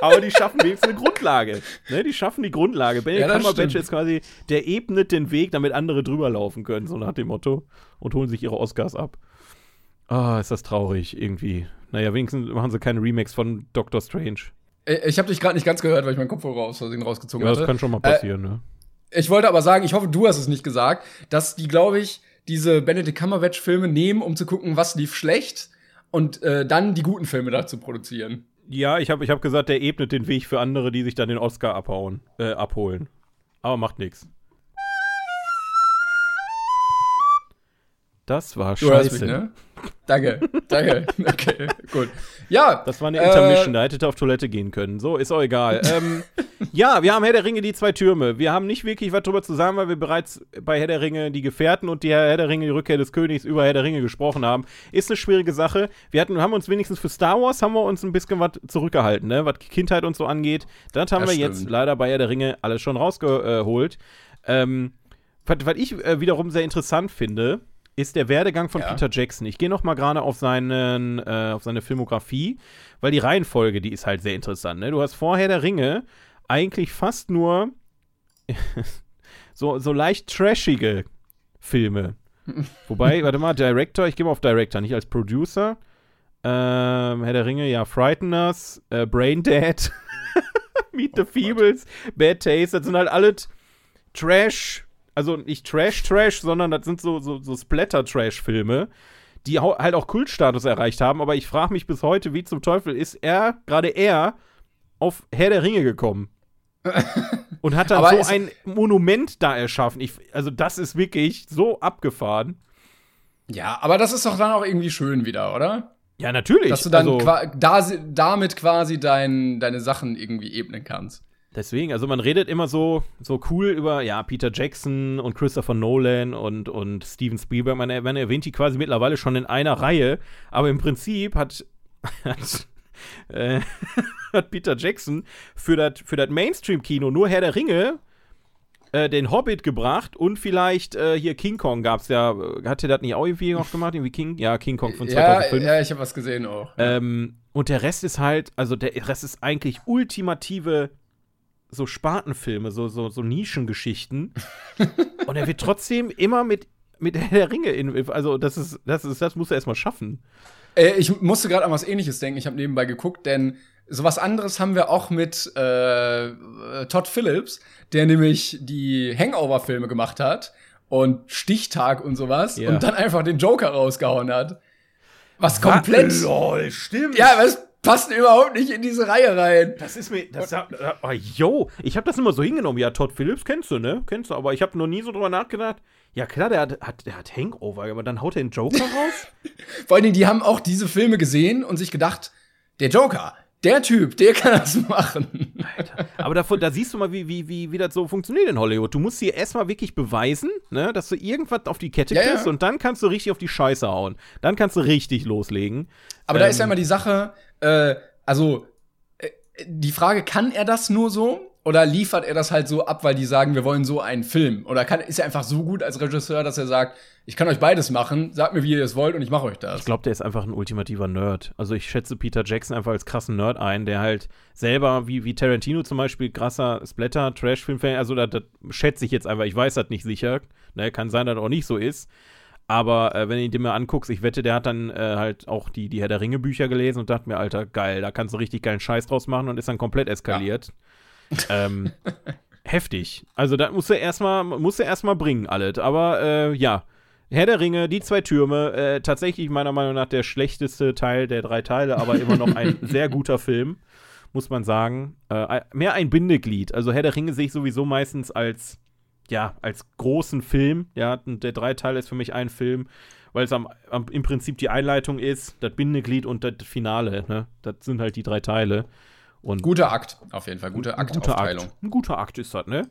aber die schaffen wenigstens eine Grundlage. Ne? Die schaffen die Grundlage. Benedict ja, Cumberbatch ist quasi, der ebnet den Weg, damit andere drüber laufen können, so nach dem Motto. Und holen sich ihre Oscars ab. Ah, oh, ist das traurig, irgendwie. Naja, wenigstens machen sie keine Remakes von Doctor Strange. Ich habe dich gerade nicht ganz gehört, weil ich meinen Kopfhörer aus Versehen rausgezogen ja, hatte. das kann schon mal passieren, äh, ne? Ich wollte aber sagen, ich hoffe, du hast es nicht gesagt, dass die, glaube ich, diese Benedict Cumberbatch-Filme nehmen, um zu gucken, was lief schlecht und äh, dann die guten Filme dazu produzieren. Ja, ich habe ich hab gesagt, der ebnet den Weg für andere, die sich dann den Oscar abhauen, äh, abholen. Aber macht nichts. Das war scheiße. Mich, ne? Danke, danke. Okay, gut. Ja. Das war eine Intermission, äh, da hätte auf Toilette gehen können. So, ist auch egal. ähm, ja, wir haben Herr der Ringe, die zwei Türme. Wir haben nicht wirklich was drüber zu sagen, weil wir bereits bei Herr der Ringe die Gefährten und die Herr der Ringe, die Rückkehr des Königs über Herr der Ringe gesprochen haben. Ist eine schwierige Sache. Wir hatten, haben uns wenigstens für Star Wars haben wir uns ein bisschen was zurückgehalten, ne? was Kindheit und so angeht. Das haben das wir stimmt. jetzt leider bei Herr der Ringe alles schon rausgeholt. Ähm, was, was ich äh, wiederum sehr interessant finde, ist der Werdegang von ja. Peter Jackson. Ich gehe noch mal gerade auf, seinen, äh, auf seine Filmografie, weil die Reihenfolge, die ist halt sehr interessant. Ne? Du hast vorher der Ringe eigentlich fast nur so, so leicht trashige Filme. Wobei, warte mal, Director, ich gehe mal auf Director, nicht als Producer. Ähm, Herr der Ringe, ja, Frighteners, äh, Brain Dead, Meet oh the Feebles, Bad Taste, das sind halt alle Trash- also nicht Trash-Trash, sondern das sind so, so, so Splatter-Trash-Filme, die halt auch Kultstatus erreicht haben. Aber ich frage mich bis heute, wie zum Teufel ist er, gerade er, auf Herr der Ringe gekommen? und hat dann so ein Monument da erschaffen. Ich, also, das ist wirklich so abgefahren. Ja, aber das ist doch dann auch irgendwie schön wieder, oder? Ja, natürlich. Dass du dann also, da, damit quasi dein, deine Sachen irgendwie ebnen kannst. Deswegen, also man redet immer so, so cool über, ja, Peter Jackson und Christopher Nolan und, und Steven Spielberg. Man, man erwähnt die quasi mittlerweile schon in einer Reihe, aber im Prinzip hat, hat, äh, hat Peter Jackson für das für Mainstream-Kino nur Herr der Ringe äh, den Hobbit gebracht und vielleicht äh, hier King Kong gab es ja. Hat er das nicht auch irgendwie noch gemacht? Irgendwie King? Ja, King Kong von 2005. Ja, ja ich habe was gesehen auch. Ähm, und der Rest ist halt, also der Rest ist eigentlich ultimative so Spatenfilme, so, so, so Nischengeschichten. und er wird trotzdem immer mit, mit der Ringe in. Also, das ist, das ist, das muss er erstmal schaffen. Äh, ich musste gerade an was ähnliches denken. Ich habe nebenbei geguckt, denn sowas anderes haben wir auch mit äh, Todd Phillips, der nämlich die Hangover-Filme gemacht hat und Stichtag und sowas ja. und dann einfach den Joker rausgehauen hat. Was komplett. Lol, stimmt. Ja, was passen überhaupt nicht in diese Reihe rein. Das ist mir, das, oh, yo, ich habe das immer so hingenommen. Ja, Todd Phillips kennst du, ne? Kennst du, aber ich habe noch nie so drüber nachgedacht. Ja, klar, der hat, hat, der hat Hangover, aber dann haut er den Joker raus. Vor allen Dingen, die haben auch diese Filme gesehen und sich gedacht, der Joker, der Typ, der kann das machen. Alter. Aber davon, da siehst du mal, wie, wie, wie, wie das so funktioniert in Hollywood. Du musst dir erstmal wirklich beweisen, ne, dass du irgendwas auf die Kette kriegst ja. und dann kannst du richtig auf die Scheiße hauen. Dann kannst du richtig loslegen. Aber ähm, da ist ja immer die Sache, äh, also äh, die Frage, kann er das nur so? Oder liefert er das halt so ab, weil die sagen, wir wollen so einen Film? Oder kann, ist er einfach so gut als Regisseur, dass er sagt, ich kann euch beides machen, sagt mir, wie ihr es wollt und ich mache euch das? Ich glaube, der ist einfach ein ultimativer Nerd. Also ich schätze Peter Jackson einfach als krassen Nerd ein, der halt selber, wie, wie Tarantino zum Beispiel, krasser Splatter, Trash-Film-Fan, also das, das schätze ich jetzt einfach, ich weiß das nicht sicher. Ne, kann sein, dass das auch nicht so ist. Aber äh, wenn du dir mal anguckst, ich wette, der hat dann äh, halt auch die, die Herr der Ringe Bücher gelesen und dachte mir, Alter, geil, da kannst du richtig geilen Scheiß draus machen und ist dann komplett eskaliert. Ja. Ähm, heftig. Also da musst du erstmal, musst du erstmal bringen, alles. Aber äh, ja. Herr der Ringe, die zwei Türme, äh, tatsächlich meiner Meinung nach der schlechteste Teil der drei Teile, aber immer noch ein sehr guter Film, muss man sagen. Äh, mehr ein Bindeglied. Also Herr der Ringe sehe ich sowieso meistens als ja, als großen Film, ja, und der Dreiteil ist für mich ein Film, weil es am, am, im Prinzip die Einleitung ist, das Bindeglied und das Finale, ne? Das sind halt die drei Teile. Und guter Akt, auf jeden Fall, gute Aktaufteilung. Akt. Ein guter Akt ist das, ne?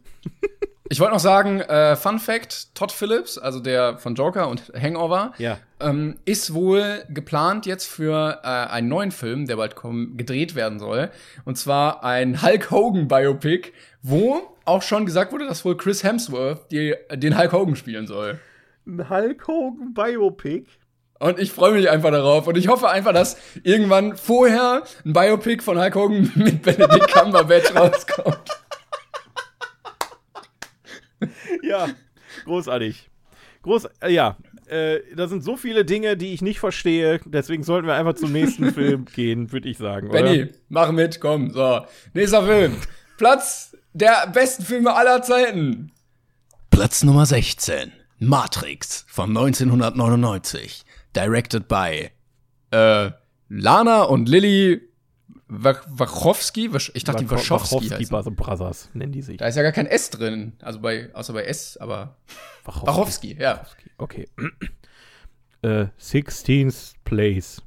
ich wollte noch sagen, äh, Fun Fact: Todd Phillips, also der von Joker und Hangover, ja. ähm, ist wohl geplant jetzt für äh, einen neuen Film, der bald gedreht werden soll. Und zwar ein Hulk Hogan Biopic, wo auch schon gesagt wurde, dass wohl Chris Hemsworth die, den Hulk Hogan spielen soll. Ein Hulk Hogan Biopic? Und ich freue mich einfach darauf. Und ich hoffe einfach, dass irgendwann vorher ein Biopic von Hulk Hogan mit Benedict Cumberbatch rauskommt. Ja, großartig. Groß, äh, ja, äh, da sind so viele Dinge, die ich nicht verstehe. Deswegen sollten wir einfach zum nächsten Film gehen, würde ich sagen. Benny, mach mit, komm. So, nächster Film. Platz der besten Filme aller Zeiten. Platz Nummer 16. Matrix von 1999. Directed by äh, Lana und Lilly Wachowski. Ich dachte, die Wachowski. Wachowski Brothers nennen die sich. Da ist ja gar kein S drin. Also bei, außer bei S, aber. Wachowski, Wachowski ja. Okay. uh, 16th place.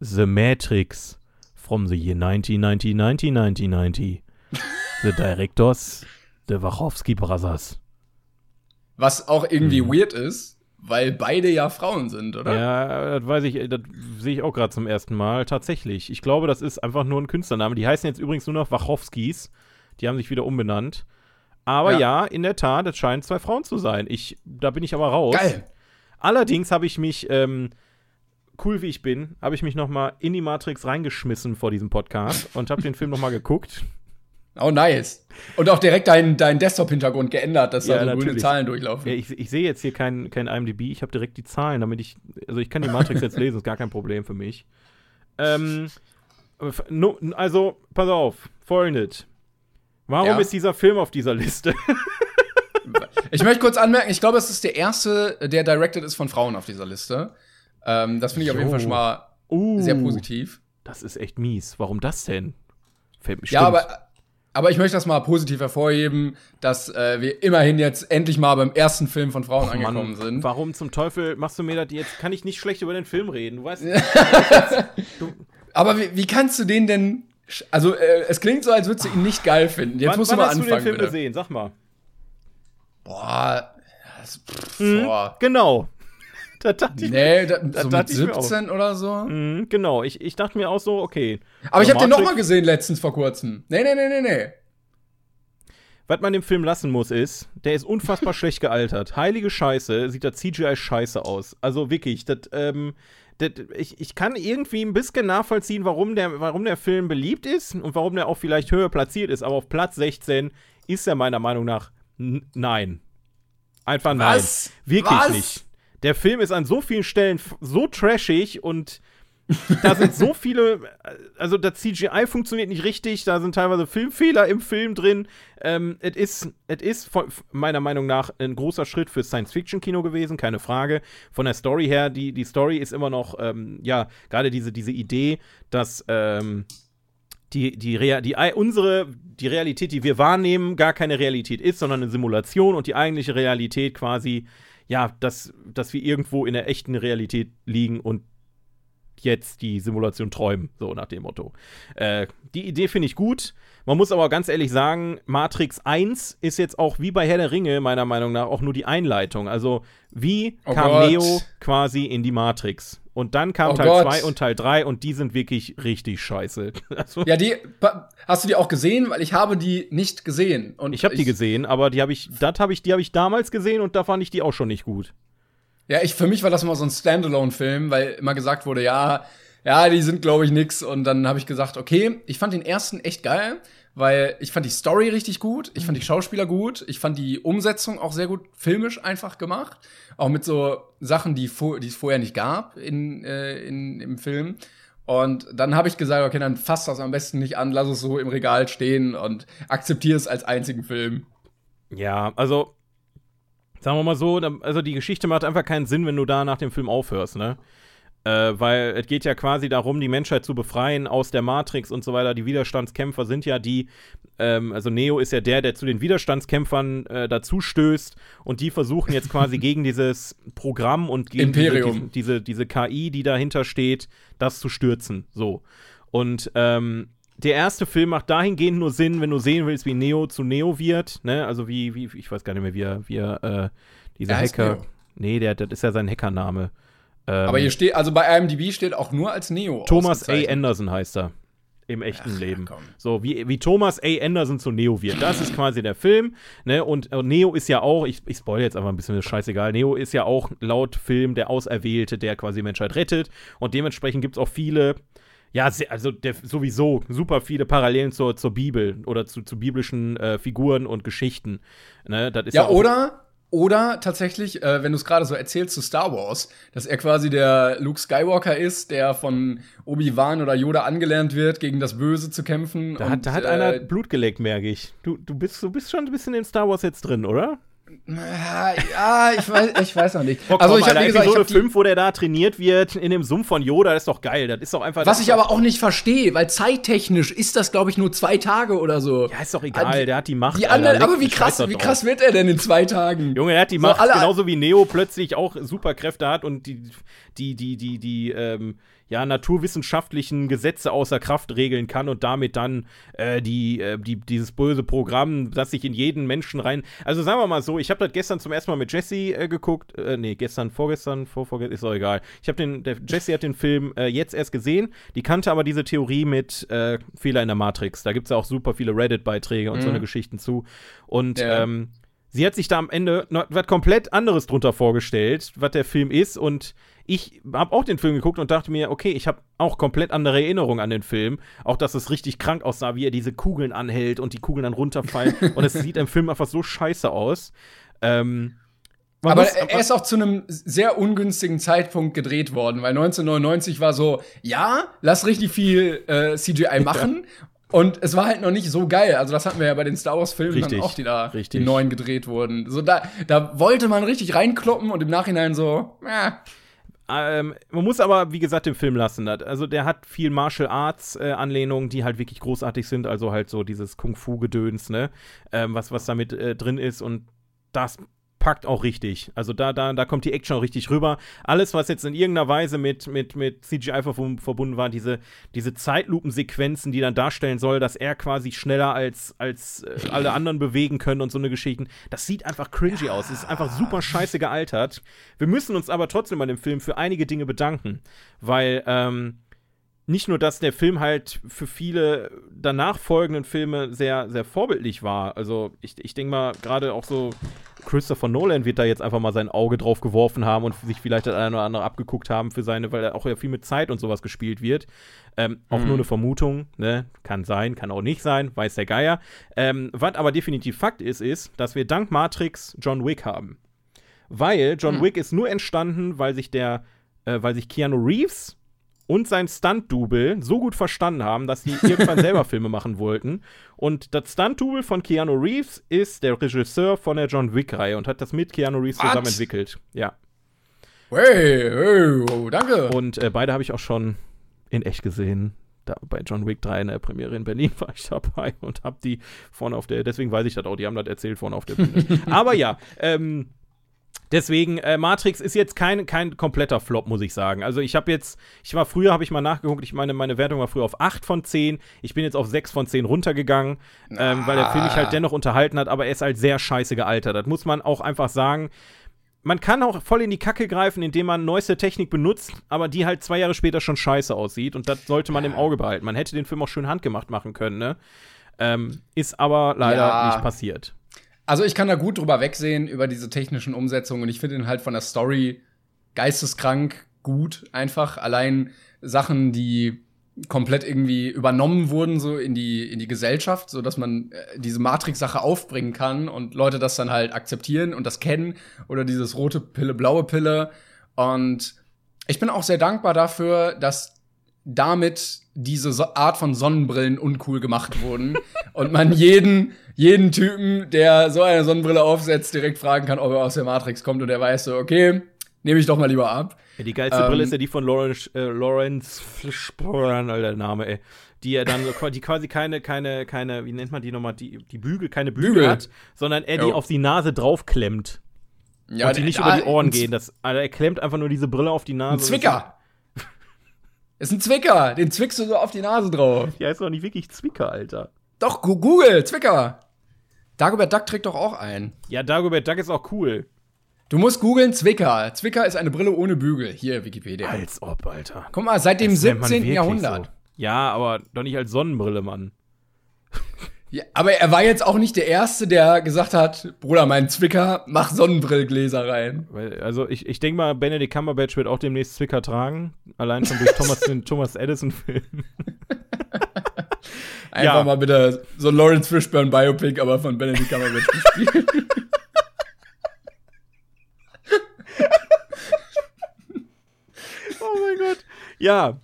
The Matrix from the year 1990, 1990, 1990. The Directors, The Wachowski Brothers. Was auch irgendwie mhm. weird ist, weil beide ja Frauen sind, oder? Ja, das weiß ich, das sehe ich auch gerade zum ersten Mal. Tatsächlich. Ich glaube, das ist einfach nur ein Künstlername. Die heißen jetzt übrigens nur noch Wachowskis. Die haben sich wieder umbenannt. Aber ja, ja in der Tat, es scheinen zwei Frauen zu sein. Ich, da bin ich aber raus. Geil. Allerdings habe ich mich, ähm, cool wie ich bin, habe ich mich noch mal in die Matrix reingeschmissen vor diesem Podcast und habe den Film noch mal geguckt. Oh, nice. Und auch direkt deinen dein Desktop-Hintergrund geändert, dass ja, da so grüne Zahlen durchlaufen. Ja, ich, ich sehe jetzt hier kein, kein IMDb, ich habe direkt die Zahlen, damit ich, also ich kann die Matrix jetzt lesen, ist gar kein Problem für mich. Ähm, also, pass auf, folgendes. Warum ja. ist dieser Film auf dieser Liste? ich möchte kurz anmerken, ich glaube, es ist der erste, der directed ist von Frauen auf dieser Liste. Ähm, das finde ich jo. auf jeden Fall schon mal uh, sehr positiv. Das ist echt mies. Warum das denn? Fällt mir Ja, aber Aber ich möchte das mal positiv hervorheben, dass äh, wir immerhin jetzt endlich mal beim ersten Film von Frauen oh, angekommen Mann, sind. Warum zum Teufel machst du mir das jetzt? Kann ich nicht schlecht über den Film reden, du weißt. du Aber wie, wie, kannst du den denn. Also, äh, es klingt so, als würdest du ihn nicht geil finden. Jetzt wann, musst du mal hast anfangen. Hast du den Film bitte. gesehen? Sag mal. Boah. Das, pff, hm, boah. Genau. Da dachte ich nee, da, da so mit 17 oder so. Mhm, genau, ich, ich dachte mir auch so, okay. Aber ich habe den noch mal gesehen letztens vor kurzem. Nee, nee, nee, nee, nee. Was man dem Film lassen muss, ist, der ist unfassbar schlecht gealtert. Heilige Scheiße, sieht der CGI scheiße aus. Also wirklich, das, ähm, das, ich, ich kann irgendwie ein bisschen nachvollziehen, warum der, warum der Film beliebt ist und warum der auch vielleicht höher platziert ist. Aber auf Platz 16 ist er meiner Meinung nach nein. Einfach nein. Was? Wirklich Was? nicht. Der Film ist an so vielen Stellen so trashig und da sind so viele, also das CGI funktioniert nicht richtig, da sind teilweise Filmfehler im Film drin. Ähm, es ist, es ist meiner Meinung nach ein großer Schritt für Science-Fiction-Kino gewesen, keine Frage. Von der Story her, die, die Story ist immer noch, ähm, ja, gerade diese, diese Idee, dass ähm, die, die, Rea die, unsere, die Realität, die wir wahrnehmen, gar keine Realität ist, sondern eine Simulation und die eigentliche Realität quasi ja, dass, dass wir irgendwo in der echten Realität liegen und jetzt die Simulation träumen, so nach dem Motto. Äh, die Idee finde ich gut. Man muss aber ganz ehrlich sagen, Matrix 1 ist jetzt auch wie bei Herr der Ringe, meiner Meinung nach, auch nur die Einleitung. Also, wie oh kam Gott. Neo quasi in die Matrix? Und dann kam oh Teil 2 und Teil 3 und die sind wirklich richtig scheiße. Also, ja, die hast du die auch gesehen, weil ich habe die nicht gesehen. Und ich habe die gesehen, aber die habe ich, das habe ich, die habe ich damals gesehen und da fand ich die auch schon nicht gut. Ja, ich für mich war das immer so ein Standalone-Film, weil immer gesagt wurde, ja, ja, die sind glaube ich nix. Und dann habe ich gesagt, okay, ich fand den ersten echt geil weil ich fand die Story richtig gut, ich fand die Schauspieler gut, ich fand die Umsetzung auch sehr gut filmisch einfach gemacht, auch mit so Sachen, die, die es vorher nicht gab in, äh, in, im Film. Und dann habe ich gesagt, okay, dann fass das am besten nicht an, lass es so im Regal stehen und akzeptiere es als einzigen Film. Ja, also sagen wir mal so, also die Geschichte macht einfach keinen Sinn, wenn du da nach dem Film aufhörst, ne? Äh, weil es geht ja quasi darum, die Menschheit zu befreien aus der Matrix und so weiter. Die Widerstandskämpfer sind ja die, ähm, also Neo ist ja der, der zu den Widerstandskämpfern äh, dazu stößt und die versuchen jetzt quasi gegen dieses Programm und gegen Imperium. Diese, diese, diese KI, die dahinter steht, das zu stürzen. So. Und ähm, der erste Film macht dahingehend nur Sinn, wenn du sehen willst, wie Neo zu Neo wird, ne? Also wie, wie, ich weiß gar nicht mehr, wie er, wie er, äh, dieser er Hacker. Nee, der, das ist ja sein Hackername. Ähm, Aber hier steht, also bei IMDb steht auch nur als Neo. Thomas A. Anderson heißt er. Im echten Ach, Leben. Ja, so, wie, wie Thomas A. Anderson zu Neo wird. Das ist quasi der Film. Ne? Und, und Neo ist ja auch, ich, ich spoil jetzt einfach ein bisschen, ist scheißegal. Neo ist ja auch laut Film der Auserwählte, der quasi Menschheit rettet. Und dementsprechend gibt es auch viele, ja, also der, sowieso super viele Parallelen zur, zur Bibel oder zu, zu biblischen äh, Figuren und Geschichten. Ne? Das ist ja, ja oder oder tatsächlich, äh, wenn du es gerade so erzählst zu Star Wars, dass er quasi der Luke Skywalker ist, der von Obi-Wan oder Yoda angelernt wird, gegen das Böse zu kämpfen. Da, und, hat, da hat äh, einer Blut geleckt, merke ich. Du, du, bist, du bist schon ein bisschen in Star Wars jetzt drin, oder? Ja, ich weiß, ich weiß noch nicht. Oh, also ich habe gesagt, Episode 5, wo der da trainiert wird in dem Sumpf von Yoda, das ist doch geil. Das ist doch einfach. Was ich aber auch nicht verstehe, weil zeittechnisch ist das, glaube ich, nur zwei Tage oder so. Ja, ist doch egal. Die, der hat die Macht. Die anderen, aber wie krass, wie krass wird er denn in zwei Tagen? Junge, er hat die Macht, so, genauso wie Neo plötzlich auch Superkräfte hat und die, die, die, die, die, ähm, ja, naturwissenschaftlichen Gesetze außer Kraft regeln kann und damit dann äh, die, äh, die, dieses böse Programm, das sich in jeden Menschen rein. Also sagen wir mal so, ich habe das gestern zum ersten Mal mit Jesse äh, geguckt. Äh, nee, gestern, vorgestern, vorvorgestern, ist auch egal. Ich habe den, der Jesse hat den Film äh, jetzt erst gesehen, die kannte aber diese Theorie mit äh, Fehler in der Matrix. Da gibt es ja auch super viele Reddit-Beiträge und mhm. so eine Geschichten zu. Und ja. ähm, sie hat sich da am Ende noch was komplett anderes drunter vorgestellt, was der Film ist und ich habe auch den Film geguckt und dachte mir, okay, ich habe auch komplett andere Erinnerungen an den Film. Auch, dass es richtig krank aussah, wie er diese Kugeln anhält und die Kugeln dann runterfallen. und es sieht im Film einfach so scheiße aus. Ähm, aber muss, er ist auch zu einem sehr ungünstigen Zeitpunkt gedreht worden, weil 1999 war so, ja, lass richtig viel äh, CGI machen. Ja. Und es war halt noch nicht so geil. Also, das hatten wir ja bei den Star Wars-Filmen dann auch, die da richtig. die neuen gedreht wurden. So, da, da wollte man richtig reinkloppen und im Nachhinein so, ja. Ähm, man muss aber, wie gesagt, den Film lassen. Also der hat viel Martial Arts äh, die halt wirklich großartig sind. Also halt so dieses Kung Fu Gedöns, ne, ähm, was was damit äh, drin ist und das packt auch richtig. Also da, da, da kommt die Action auch richtig rüber. Alles, was jetzt in irgendeiner Weise mit, mit, mit CGI verbunden war, diese, diese Zeitlupensequenzen, die dann darstellen soll, dass er quasi schneller als, als äh, alle anderen bewegen können und so eine Geschichte, das sieht einfach cringy ja. aus. Es ist einfach super scheiße gealtert. Wir müssen uns aber trotzdem bei dem Film für einige Dinge bedanken, weil, ähm, nicht nur, dass der Film halt für viele danach folgenden Filme sehr, sehr vorbildlich war. Also ich, ich denke mal, gerade auch so Christopher Nolan wird da jetzt einfach mal sein Auge drauf geworfen haben und sich vielleicht das eine oder andere abgeguckt haben für seine, weil er auch ja viel mit Zeit und sowas gespielt wird. Ähm, auch mhm. nur eine Vermutung, ne? Kann sein, kann auch nicht sein, weiß der Geier. Ähm, was aber definitiv Fakt ist, ist, dass wir dank Matrix John Wick haben. Weil John mhm. Wick ist nur entstanden, weil sich der, äh, weil sich Keanu Reeves und sein Stunt-Double so gut verstanden haben, dass sie irgendwann selber Filme machen wollten. Und das Stunt-Double von Keanu Reeves ist der Regisseur von der John Wick-Reihe und hat das mit Keanu Reeves What? zusammen entwickelt. Ja. Hey, hey, oh, danke. Und äh, beide habe ich auch schon in echt gesehen. Da, bei John Wick 3 in der Premiere in Berlin war ich dabei und hab die vorne auf der, deswegen weiß ich das auch, die haben das erzählt vorne auf der Bühne. Aber ja, ähm, Deswegen, äh, Matrix ist jetzt kein, kein kompletter Flop, muss ich sagen. Also ich habe jetzt, ich war früher, habe ich mal nachgeguckt, ich meine, meine Wertung war früher auf 8 von 10. Ich bin jetzt auf 6 von 10 runtergegangen, ähm, weil der Film mich halt dennoch unterhalten hat, aber er ist halt sehr scheiße gealtert. Das muss man auch einfach sagen. Man kann auch voll in die Kacke greifen, indem man neueste Technik benutzt, aber die halt zwei Jahre später schon scheiße aussieht. Und das sollte man im Auge behalten. Man hätte den Film auch schön handgemacht machen können, ne? Ähm, ist aber leider ja. nicht passiert. Also ich kann da gut drüber wegsehen über diese technischen Umsetzungen. Und ich finde ihn halt von der Story geisteskrank gut einfach. Allein Sachen, die komplett irgendwie übernommen wurden so in die in die Gesellschaft, so dass man äh, diese Matrix-Sache aufbringen kann und Leute das dann halt akzeptieren und das kennen. Oder dieses rote Pille, blaue Pille. Und ich bin auch sehr dankbar dafür, dass damit diese so Art von Sonnenbrillen uncool gemacht wurden und man jeden jeden Typen, der so eine Sonnenbrille aufsetzt, direkt fragen kann, ob er aus der Matrix kommt und er weiß so, okay, nehme ich doch mal lieber ab. Ja, die geilste ähm, Brille ist ja die von Lawrence, äh, Lawrence Fishburne, alter Name, ey. Die ja dann die quasi keine, keine, keine, wie nennt man die nochmal, die, die Bügel, keine Bügel, Bügel. hat, sondern er die auf die Nase draufklemmt. Ja, und die nicht über die Ohren gehen. Das, also er klemmt einfach nur diese Brille auf die Nase. Ein Zwicker! Ist ein Zwicker, den zwickst du so auf die Nase drauf. Ja, ist doch nicht wirklich Zwicker, Alter. Doch, Google, Zwicker. Dagobert Duck trägt doch auch ein. Ja, Dagobert Duck ist auch cool. Du musst googeln Zwicker. Zwicker ist eine Brille ohne Bügel. Hier, Wikipedia. Als ob, Alter. Guck mal, seit dem das 17. Jahrhundert. So. Ja, aber doch nicht als Sonnenbrille, Mann. Ja, aber er war jetzt auch nicht der Erste, der gesagt hat, Bruder, mein Zwicker, mach Sonnenbrillgläser rein. Also ich, ich denke mal, Benedict Cumberbatch wird auch demnächst Zwicker tragen. Allein schon durch Thomas, den Thomas Edison-Film. Einfach ja. mal bitte so Lawrence Fishburne Biopic, aber von Benedict Cumberbatch gespielt. oh mein Gott. Ja,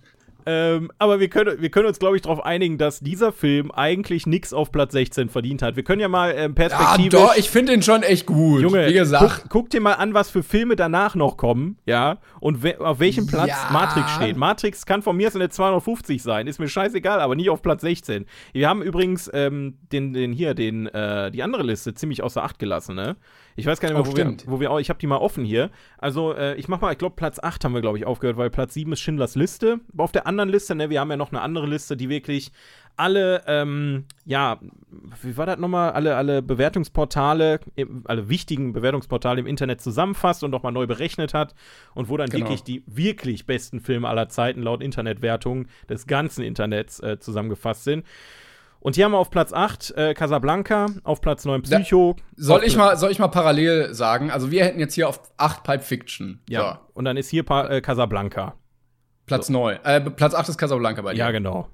ähm, aber wir können, wir können uns, glaube ich, darauf einigen, dass dieser Film eigentlich nichts auf Platz 16 verdient hat. Wir können ja mal ähm, perspektivisch. Ja, doch, ich finde ihn schon echt gut. Junge, wie gesagt. Guck, guck, dir mal an, was für Filme danach noch kommen, ja, und we auf welchem Platz ja. Matrix steht. Matrix kann von mir aus in der 250 sein, ist mir scheißegal, aber nie auf Platz 16. Wir haben übrigens ähm, den, den hier, den, äh, die andere Liste ziemlich außer Acht gelassen, ne? Ich weiß gar nicht mehr, oh, wo, wir, wo wir auch, ich habe die mal offen hier. Also, äh, ich mach mal, ich glaube, Platz 8 haben wir, glaube ich, aufgehört, weil Platz 7 ist Schindlers Liste. Auf der anderen Liste, ne, wir haben ja noch eine andere Liste, die wirklich alle, ähm, ja, wie war das nochmal? Alle, alle Bewertungsportale, alle wichtigen Bewertungsportale im Internet zusammenfasst und nochmal neu berechnet hat und wo dann genau. wirklich die wirklich besten Filme aller Zeiten laut Internetwertungen des ganzen Internets äh, zusammengefasst sind. Und hier haben wir auf Platz 8 äh, Casablanca, auf Platz 9 Psycho. Da, soll, ich mal, soll ich mal parallel sagen? Also, wir hätten jetzt hier auf 8 Pipe Fiction. Ja. So. Und dann ist hier pa äh, Casablanca. Platz so. 9. Äh, Platz 8 ist Casablanca bei dir. Ja, genau.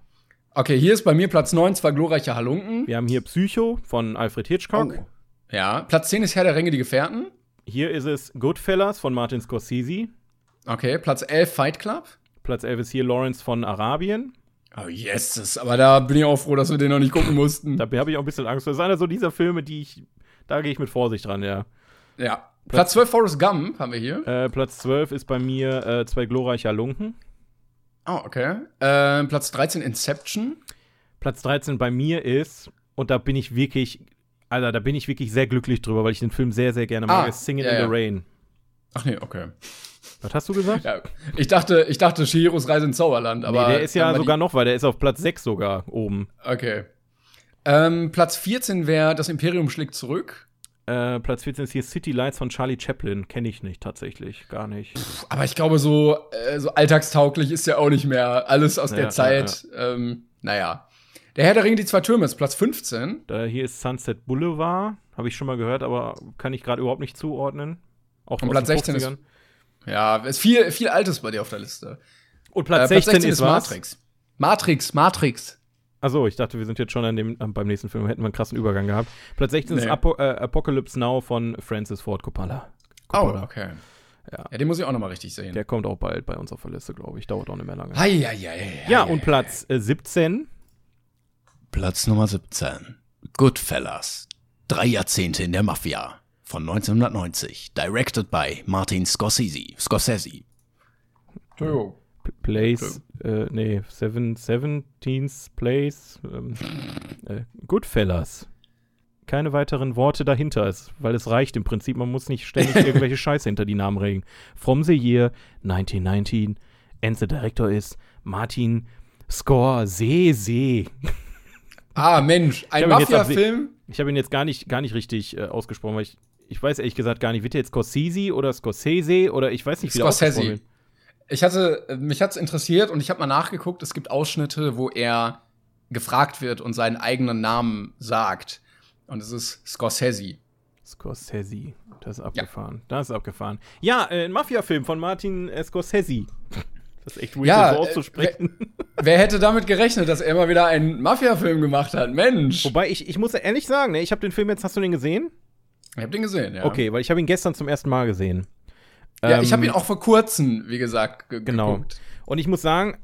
Okay, hier ist bei mir Platz 9 zwei glorreiche Halunken. Wir haben hier Psycho von Alfred Hitchcock. Oh. Ja. Platz 10 ist Herr der Ringe, die Gefährten. Hier ist es Goodfellas von Martin Scorsese. Okay, Platz 11 Fight Club. Platz 11 ist hier Lawrence von Arabien. Oh, yes, aber da bin ich auch froh, dass wir den noch nicht gucken mussten. da habe ich auch ein bisschen Angst. Das ist einer so dieser Filme, die ich, da gehe ich mit Vorsicht dran, ja. Ja. Platz 12 Forrest Gump haben wir hier. Äh, Platz 12 ist bei mir äh, zwei glorreicher Lunken. Oh, okay. Äh, Platz 13 Inception. Platz 13 bei mir ist, und da bin ich wirklich, Alter, da bin ich wirklich sehr glücklich drüber, weil ich den Film sehr, sehr gerne mag, Ah, ist Singing ja, in the Rain. Ach nee, okay. Was hast du gesagt? Ja, ich dachte, ich dachte Chihiros Reise ins Zauberland, aber nee, der ist ja sogar noch, weil der ist auf Platz 6 sogar oben. Okay. Ähm, Platz 14 wäre Das Imperium schlägt zurück. Äh, Platz 14 ist hier City Lights von Charlie Chaplin. Kenne ich nicht tatsächlich, gar nicht. Aber ich glaube, so, äh, so alltagstauglich ist ja auch nicht mehr alles aus Ja, der ja, Zeit. Ähm, naja. Der Herr der Ringe, die zwei Türme ist Platz 15. Da, hier ist Sunset Boulevard. Habe ich schon mal gehört, aber kann ich gerade überhaupt nicht zuordnen. Auch Und Platz den 16 ist- 50ern. Ja, ist viel, viel Altes bei dir auf der Liste. Und Äh, Platz 16, ist was? Matrix. Matrix, Matrix. Achso, ich dachte, wir sind jetzt schon an dem, beim nächsten Film, hätten wir einen krassen Übergang gehabt. Platz 16 ist Nee. Apo äh, Apocalypse Now von Francis Ford Coppola. Oh, Coppola. okay. Ja. Ja, den muss ich auch noch mal richtig sehen. Der kommt auch bald bei uns auf der Liste, glaube ich. Dauert auch nicht mehr lange. Hei, hei, hei, hei, Ja, hei, und. Platz äh, 17. Platz Nummer 17. Goodfellas. Drei Jahrzehnte in der Mafia. Von 1990. Directed by Martin Scorsese. Scorsese. Entschuldigung. Place, äh, nee, Seven, 17th Place, ähm, äh, Goodfellas. Keine weiteren Worte dahinter, ist, weil es reicht im Prinzip. Man muss nicht ständig irgendwelche Scheiße hinter die Namen regen. From the year 1919 and the director is Martin Scorsese. Ah, Mensch, ein Mafia-Film. Ich habe ihn jetzt gar nicht, gar nicht richtig äh, ausgesprochen, weil ich, ich weiß ehrlich gesagt gar nicht, wird der jetzt Scorsese oder Scorsese oder ich weiß nicht, wie der Scorsese. wird. Ich hatte, äh, mich hat's interessiert und ich habe mal nachgeguckt. Es gibt Ausschnitte, wo er gefragt wird und seinen eigenen Namen sagt. Und es ist Scorsese. Scorsese. Das ist abgefahren. Das ist abgefahren. Ja, äh, ein Mafia-Film von Martin äh, Scorsese. Das ist echt weird, Ja, das so äh, auszusprechen. Wer hätte damit gerechnet, dass er mal wieder einen Mafia-Film gemacht hat? Mensch. Wobei, ich, ich muss ehrlich sagen, ne, ich habe den Film jetzt, hast du den gesehen? Ich habe den gesehen, ja. Okay, weil ich habe ihn gestern zum ersten Mal gesehen. Ja, ich habe Ähm, ihn auch vor kurzem, wie gesagt, ge Genau. geguckt. Und ich muss sagen,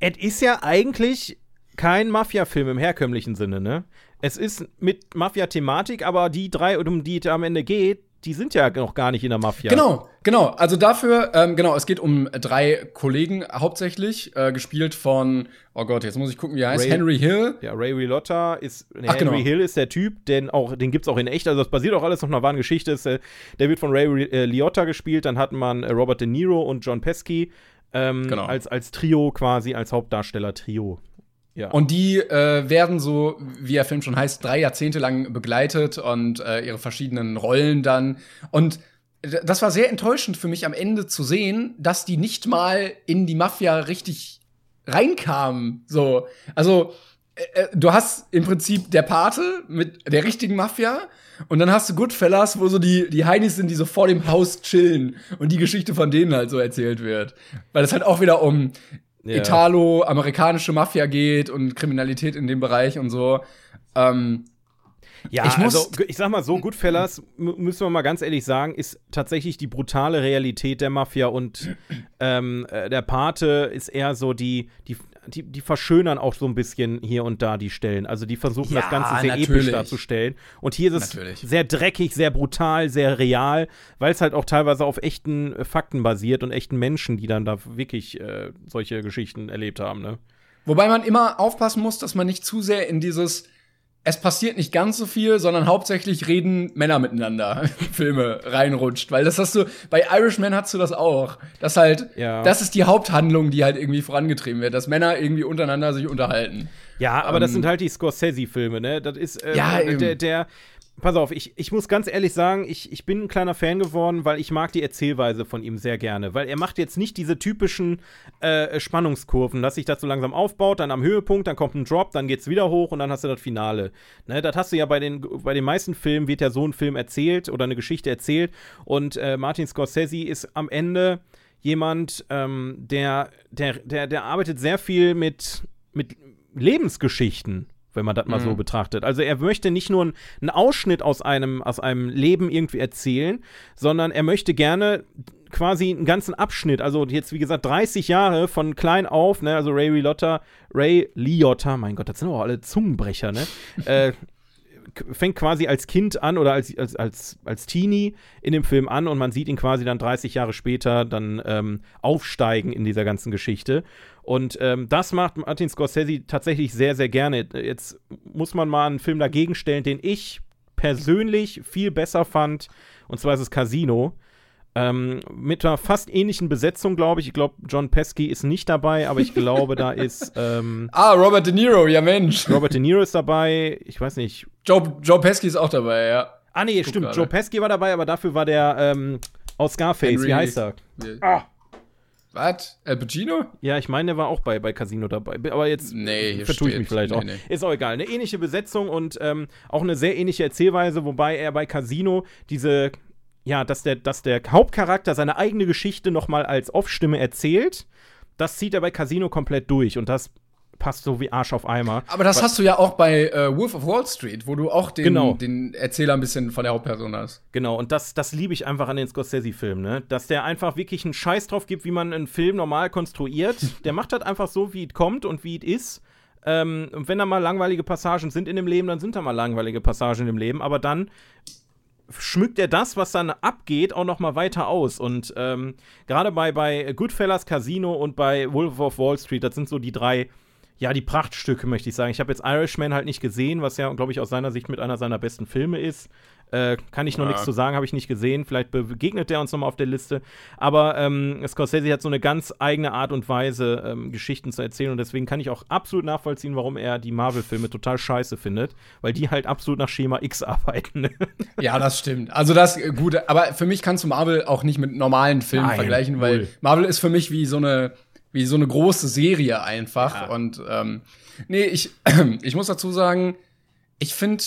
es ist ja eigentlich kein Mafia-Film im herkömmlichen Sinne, ne? Es ist mit Mafia-Thematik, aber die drei, um die es am Ende geht, die sind ja noch gar nicht in der Mafia. Genau, genau. Also dafür, ähm, genau, es geht um drei Kollegen hauptsächlich, äh, gespielt von, oh Gott, jetzt muss ich gucken, wie er heißt, Ray- Henry Hill. Ja, Ray Liotta ist, nee, Ach, Henry genau. Hill ist der Typ, den auch, den gibt's auch in echt, also das basiert auch alles auf einer wahren Geschichte. Ist, äh, der wird von Ray äh, Liotta gespielt, dann hat man äh, Robert De Niro und John Pesci ähm, Genau. als, als Trio quasi, als Hauptdarsteller-Trio. Ja. Und die äh, werden so, wie der Film schon heißt, drei Jahrzehnte lang begleitet und äh, ihre verschiedenen Rollen dann. Und das war sehr enttäuschend für mich am Ende zu sehen, dass die nicht mal in die Mafia richtig reinkamen. So, also äh, äh, du hast im Prinzip der Pate mit der richtigen Mafia und dann hast du Goodfellas, wo so die, die Heinis sind, die so vor dem Haus chillen und die Geschichte von denen halt so erzählt wird. Weil es halt auch wieder um Ja. Italo-amerikanische Mafia geht und Kriminalität in dem Bereich und so. Ähm, Ja, Ich muss- also ich sag mal so, Goodfellas, müssen wir mal ganz ehrlich sagen, ist tatsächlich die brutale Realität der Mafia und ähm, äh, der Pate ist eher so die, die, die, die verschönern auch so ein bisschen hier und da die Stellen. Also die versuchen Ja, das Ganze sehr natürlich. episch darzustellen. Und hier ist es Natürlich. sehr dreckig, sehr brutal, sehr real, weil es halt auch teilweise auf echten äh, Fakten basiert und echten Menschen, die dann da wirklich äh, solche Geschichten erlebt haben, ne? wobei man immer aufpassen muss, dass man nicht zu sehr in dieses es passiert nicht ganz so viel, sondern hauptsächlich reden Männer miteinander Filme reinrutscht, weil das hast du bei Irishman hast du das auch. Das halt Ja. das ist die Haupthandlung, die halt irgendwie vorangetrieben wird, dass Männer irgendwie untereinander sich unterhalten. Ja, aber das Ähm, sind halt die Scorsese-Filme, ne? Das ist, äh, Ja, der, der, pass auf, ich, ich muss ganz ehrlich sagen, ich, ich bin ein kleiner Fan geworden, weil ich mag die Erzählweise von ihm sehr gerne. Weil er macht jetzt nicht diese typischen äh, Spannungskurven, dass sich das so langsam aufbaut, dann am Höhepunkt, dann kommt ein Drop, dann geht's wieder hoch und dann hast du das Finale. Ne, das hast du ja bei den, bei den meisten Filmen, wird ja so ein Film erzählt oder eine Geschichte erzählt. Und äh, Martin Scorsese ist am Ende jemand, ähm, der, der, der, der arbeitet sehr viel mit, mit Lebensgeschichten, wenn man das mal so betrachtet. Also er möchte nicht nur einen- einen Ausschnitt aus einem, aus einem Leben irgendwie erzählen, sondern er möchte gerne quasi einen ganzen Abschnitt, also jetzt wie gesagt 30 Jahre von klein auf, ne, also Ray Liotta, Ray Liotta, mein Gott, das sind doch alle Zungenbrecher, ne? äh, fängt quasi als Kind an oder als, als, als, als Teenie in dem Film an und man sieht ihn quasi dann 30 Jahre später dann ähm, aufsteigen in dieser ganzen Geschichte. Und ähm, das macht Martin Scorsese tatsächlich sehr, sehr gerne. Jetzt muss man mal einen Film dagegen stellen, den ich persönlich viel besser fand. Und zwar ist es Casino. Ähm, mit einer fast ähnlichen Besetzung, glaube ich. Ich glaube, John Pesky ist nicht dabei, aber ich glaube, da ist. Ähm, ah, Robert De Niro, ja Mensch. Robert De Niro ist dabei. Ich weiß nicht. Joe, Joe Pesky ist auch dabei, ja. Ah, nee, stimmt. Grade. Joe Pesky war dabei, aber dafür war der ähm, aus Scarface. Henry. Wie heißt er? Ah. Was? Al Pacino? Ja, ich meine, der war auch bei, bei Casino dabei. Aber jetzt nee, vertue ich mich vielleicht nee, auch. Nee. Ist auch egal. Eine ähnliche Besetzung und ähm, auch eine sehr ähnliche Erzählweise, wobei er bei Casino diese ja, dass der, dass der Hauptcharakter seine eigene Geschichte nochmal als Off-Stimme erzählt. Das zieht er bei Casino komplett durch und das passt so wie Arsch auf Eimer. Aber das Weil, hast du ja auch bei äh, Wolf of Wall Street, wo du auch den, genau. den Erzähler ein bisschen von der Hauptperson hast. Genau, und das, das liebe ich einfach an den Scorsese-Filmen, ne? Dass der einfach wirklich einen Scheiß drauf gibt, wie man einen Film normal konstruiert. der macht halt einfach so, wie es kommt und wie es ist. Ähm, und wenn da mal langweilige Passagen sind in dem Leben, dann sind da mal langweilige Passagen im Leben. Aber dann schmückt er das, was dann abgeht, auch noch mal weiter aus. Und ähm, gerade bei, bei Goodfellas, Casino und bei Wolf of Wall Street, das sind so die drei, ja, die Prachtstücke, möchte ich sagen. Ich habe jetzt Irishman halt nicht gesehen, was ja, glaube ich, aus seiner Sicht mit einer seiner besten Filme ist. Äh, kann ich noch ja. nichts zu sagen, habe ich nicht gesehen. Vielleicht begegnet der uns nochmal auf der Liste. Aber ähm, Scorsese hat so eine ganz eigene Art und Weise, ähm, Geschichten zu erzählen. Und deswegen kann ich auch absolut nachvollziehen, warum er die Marvel-Filme total scheiße findet. Weil die halt absolut nach Schema X arbeiten. ja, das stimmt. Also das, äh, gut. Aber für mich kannst du Marvel auch nicht mit normalen Filmen Nein, vergleichen, weil null. Marvel ist für mich wie so eine, wie so eine große Serie einfach. Ja. Und ähm, nee, ich, ich muss dazu sagen, ich finde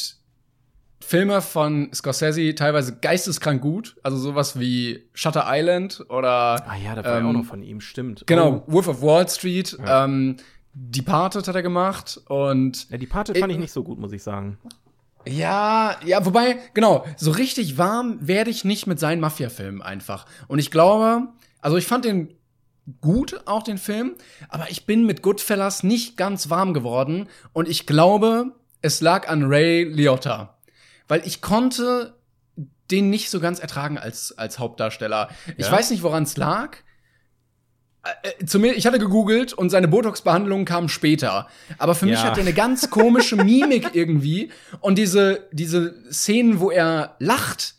Filme von Scorsese teilweise geisteskrank gut, also sowas wie Shutter Island oder Ah ja, da war ähm, ja auch noch von ihm, stimmt. Genau, oh. Wolf of Wall Street, ja. ähm, Departed hat er gemacht und Ja, Departed fand ich nicht so gut, muss ich sagen. Ja, ja, wobei, genau, so richtig warm werde ich nicht mit seinen Mafia-Filmen einfach. Und ich glaube, also ich fand den gut, auch den Film, aber ich bin mit Goodfellas nicht ganz warm geworden und ich glaube, es lag an Ray Liotta weil ich konnte den nicht so ganz ertragen als, als Hauptdarsteller. Ich ja? weiß nicht, woran es lag. Äh, äh, zu mir, ich hatte gegoogelt und seine Botox-Behandlung kam später. Aber für ja. mich hat er eine ganz komische Mimik irgendwie. Und diese, diese Szenen, wo er lacht,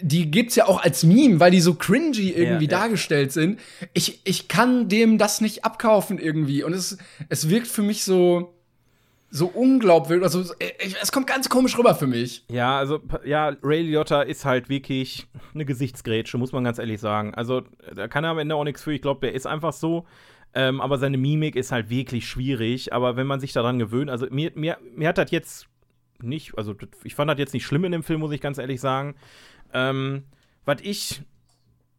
die gibt's ja auch als Meme, weil die so cringy irgendwie ja, dargestellt sind. Ich, ich kann dem das nicht abkaufen irgendwie. Und es, es wirkt für mich so, so unglaubwürdig, also es kommt ganz komisch rüber für mich. Ja, also ja, Ray Liotta ist halt wirklich eine Gesichtsgrätsche, muss man ganz ehrlich sagen. Also da kann er am Ende auch nichts für. Ich glaube, der ist einfach so. Ähm, aber seine Mimik ist halt wirklich schwierig. Aber wenn man sich daran gewöhnt, also mir, mir, mir hat das jetzt nicht, also ich fand das jetzt nicht schlimm in dem Film, muss ich ganz ehrlich sagen. Ähm, was ich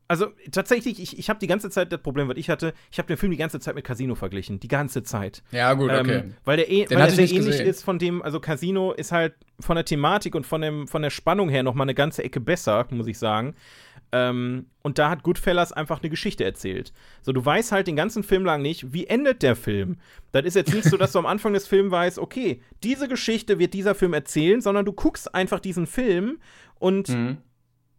also tatsächlich, ich, ich habe die ganze Zeit das Problem, was ich hatte, ich habe den Film die ganze Zeit mit Casino verglichen. Die ganze Zeit. Ja, gut, okay. Ähm, weil der, eh, weil der sehr ähnlich gesehen. ist von dem, also Casino ist halt von der Thematik und von, dem, von der Spannung her noch mal eine ganze Ecke besser, muss ich sagen. Ähm, und da hat Goodfellas einfach eine Geschichte erzählt. So, du weißt halt den ganzen Film lang nicht, wie endet der Film. Das ist jetzt nicht so, dass du am Anfang des Films weißt, okay, diese Geschichte wird dieser Film erzählen, sondern du guckst einfach diesen Film und mhm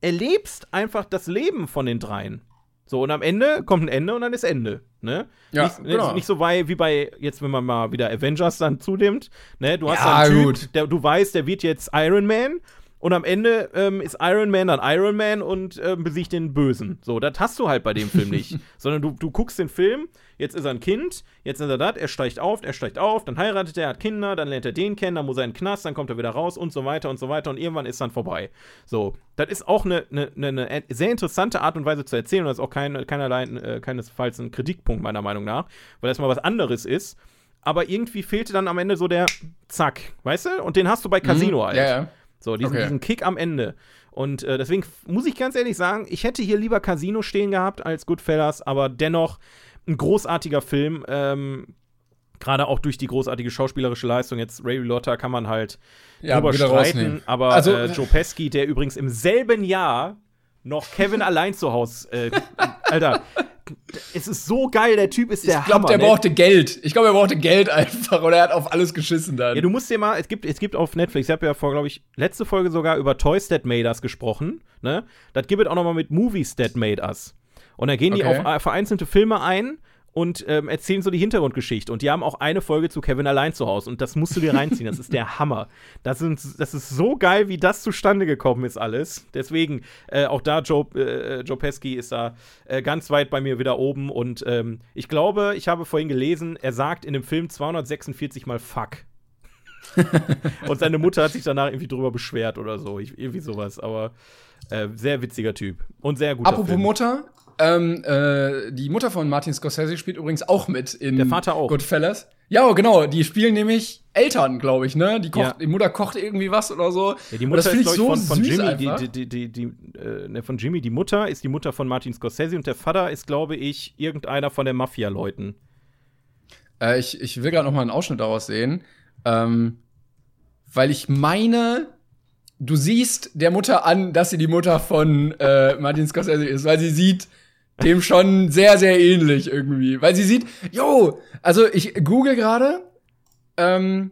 erlebst einfach das Leben von den dreien. So, und am Ende kommt ein Ende und dann ist Ende. Ne? Ja, nicht, genau. nicht so bei, wie bei, jetzt wenn man mal wieder Avengers dann zunimmt, ne? Du hast ja, einen Typ, der, du weißt, der wird jetzt Iron Man und am Ende ähm, ist Iron Man dann Iron Man und ähm, besiegt den Bösen. So, das hast du halt bei dem Film nicht. Sondern du, du guckst den Film, jetzt ist er ein Kind, jetzt ist er das, er steigt auf, er steigt auf, dann heiratet er, hat Kinder, dann lernt er den kennen, dann muss er in den Knast, dann kommt er wieder raus und so weiter und so weiter und irgendwann ist dann vorbei. So, das ist auch eine, eine, eine sehr interessante Art und Weise zu erzählen und das ist auch kein, keinerlei, äh, keinesfalls ein Kritikpunkt meiner Meinung nach, weil das mal was anderes ist. Aber irgendwie fehlte dann am Ende so der Zack, weißt du? Und den hast du bei mhm. Casino mhm, halt. Ja, ja. So, diesen, okay. diesen Kick am Ende. Und äh, deswegen muss ich ganz ehrlich sagen, ich hätte hier lieber Casino stehen gehabt als Goodfellas, aber dennoch ein großartiger Film. Ähm, Gerade auch durch die großartige schauspielerische Leistung. Jetzt Ray Liotta kann man halt ja, drüber streiten, aber also, äh, Joe Pesky, der übrigens im selben Jahr noch Kevin allein zu Hause. Äh, Alter, es ist so geil, der Typ ist der Ich glaube, der ne? brauchte Geld. Ich glaube, er brauchte Geld einfach und er hat auf alles geschissen dann. Ja, du musst dir mal, es gibt, es gibt auf Netflix, ich habe ja vor, glaube ich, letzte Folge sogar über Toys That Made Us gesprochen, ne? Das gibt es auch noch mal mit Movies That Made Us. Und da gehen die Okay. auf äh, vereinzelte Filme ein und ähm, erzählen so die Hintergrundgeschichte. Und die haben auch eine Folge zu Kevin allein zu Hause. Und das musst du dir reinziehen. Das ist der Hammer. Das, sind, das ist so geil, wie das zustande gekommen ist, alles. Deswegen, äh, auch da, Joe, äh, Joe Pesci ist da äh, ganz weit bei mir wieder oben. Und ähm, ich glaube, ich habe vorhin gelesen, er sagt in dem Film 246 mal Fuck. und seine Mutter hat sich danach irgendwie drüber beschwert oder so. Ich, irgendwie sowas. Aber äh, sehr witziger Typ. Und sehr guter Apropos Film. Mutter, ähm, äh, die Mutter von Martin Scorsese spielt übrigens auch mit in Der Vater auch. Goodfellas. Ja, genau, die spielen nämlich Eltern, glaube ich, ne? Die, kocht, Ja. die Mutter kocht irgendwie was oder so. Ja, die Mutter das finde ist, ich so von, von süß Jimmy, die, die, die, die, äh, ne, von Jimmy, die Mutter ist die Mutter von Martin Scorsese und der Vater ist, glaube ich, irgendeiner von den Mafia-Leuten. Äh, ich, ich will gerade noch mal einen Ausschnitt daraus sehen. Ähm, weil ich meine, du siehst der Mutter an, dass sie die Mutter von äh, Martin Scorsese ist, weil sie sieht dem schon sehr, sehr ähnlich irgendwie. Weil sie sieht, yo, also ich google gerade, ähm,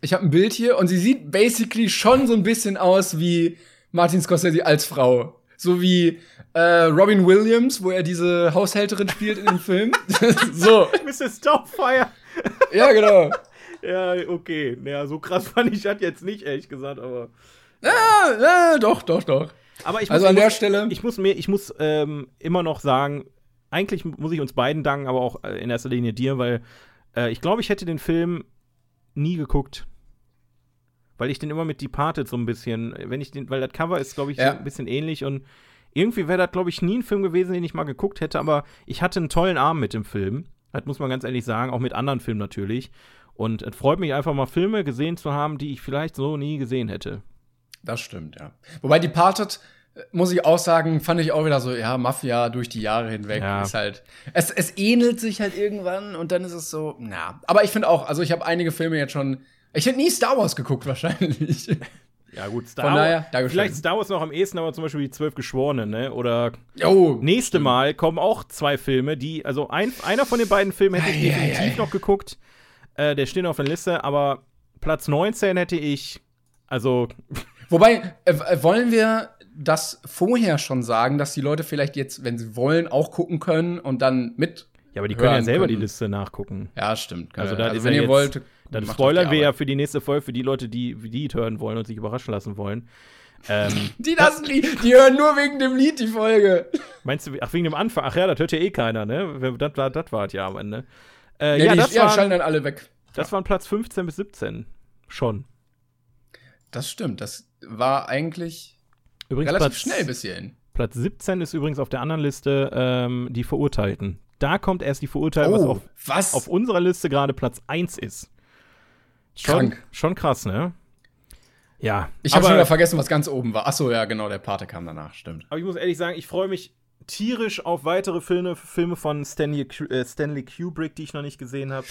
ich habe ein Bild hier und sie sieht basically schon so ein bisschen aus wie Martin Scorsese als Frau. So wie äh, Robin Williams, wo er diese Haushälterin spielt in dem Film. so, Mrs. Doubtfire. ja, genau. Ja, okay. Ja, so krass fand ich das jetzt nicht, ehrlich gesagt, aber. Ja, ja, doch, doch, doch. Aber ich Also ich an der muss, Stelle- Ich muss mir, ich muss ähm, immer noch sagen, eigentlich muss ich uns beiden danken, aber auch äh, in erster Linie dir, weil äh, ich glaube, ich hätte den Film nie geguckt. Weil ich den immer mit Departed so ein bisschen, wenn ich den, weil das Cover ist, glaube ich, Ja. so ein bisschen ähnlich und irgendwie wäre das, glaube ich, nie ein Film gewesen, den ich mal geguckt hätte, aber ich hatte einen tollen Abend mit dem Film. Das muss man ganz ehrlich sagen, auch mit anderen Filmen natürlich. Und es freut mich einfach mal, Filme gesehen zu haben, die ich vielleicht so nie gesehen hätte. Das stimmt, ja. Wobei Departed, äh, muss ich auch sagen, fand ich auch wieder so, ja, Mafia durch die Jahre hinweg Ja. ist halt. Es, es ähnelt sich halt irgendwann und dann ist es so, na. Aber ich finde auch, also ich habe einige Filme jetzt schon. Ich hätte nie Star Wars geguckt, wahrscheinlich. Ja, gut, Star Von daher, Wars. Vielleicht Star Wars noch am ehesten, aber zum Beispiel die Zwölf Geschworenen, ne? Oder Jo. nächste Mal kommen auch zwei Filme, die, also ein, einer von den beiden Filmen hätte ich Ei, ei, definitiv ei. noch geguckt. Äh, der steht auf der Liste, aber Platz 19 hätte ich, also, Wobei, äh, äh, wollen wir das vorher schon sagen, dass die Leute vielleicht jetzt, wenn sie wollen, auch gucken können und dann mit. ja, aber die können ja selber die können. Liste nachgucken. Ja, stimmt. Also, Also, da also ist wenn ja ihr jetzt- wollt. Dann spoilern die wir ja für die nächste Folge, für die Leute, die die Lied hören wollen und sich überraschen lassen wollen. Ähm, Die das Lied, die hören nur wegen dem Lied die Folge. meinst du, ach, wegen dem Anfang? Ach ja, das hört ja eh keiner, ne? Das war, das war ja am Ende. Äh, Ja, ja, die das, ja, war, schalten dann alle weg. das waren Platz 15 bis 17. Schon. Das stimmt. Das war eigentlich Übrigens relativ Platz, schnell bis hierhin. Platz 17 ist übrigens auf der anderen Liste ähm, die Verurteilten. Da kommt erst die Verurteilten, was Oh, auf, was? auf unserer Liste gerade Platz 1 ist. Schon, Krank. schon krass, ne? Ja. ich habe schon wieder vergessen, was ganz oben war. Ach so, ja, genau, der Pate kam danach, stimmt. aber ich muss ehrlich sagen, ich freue mich tierisch auf weitere Filme, Filme von Stanley, äh, Stanley Kubrick, die ich noch nicht gesehen habe.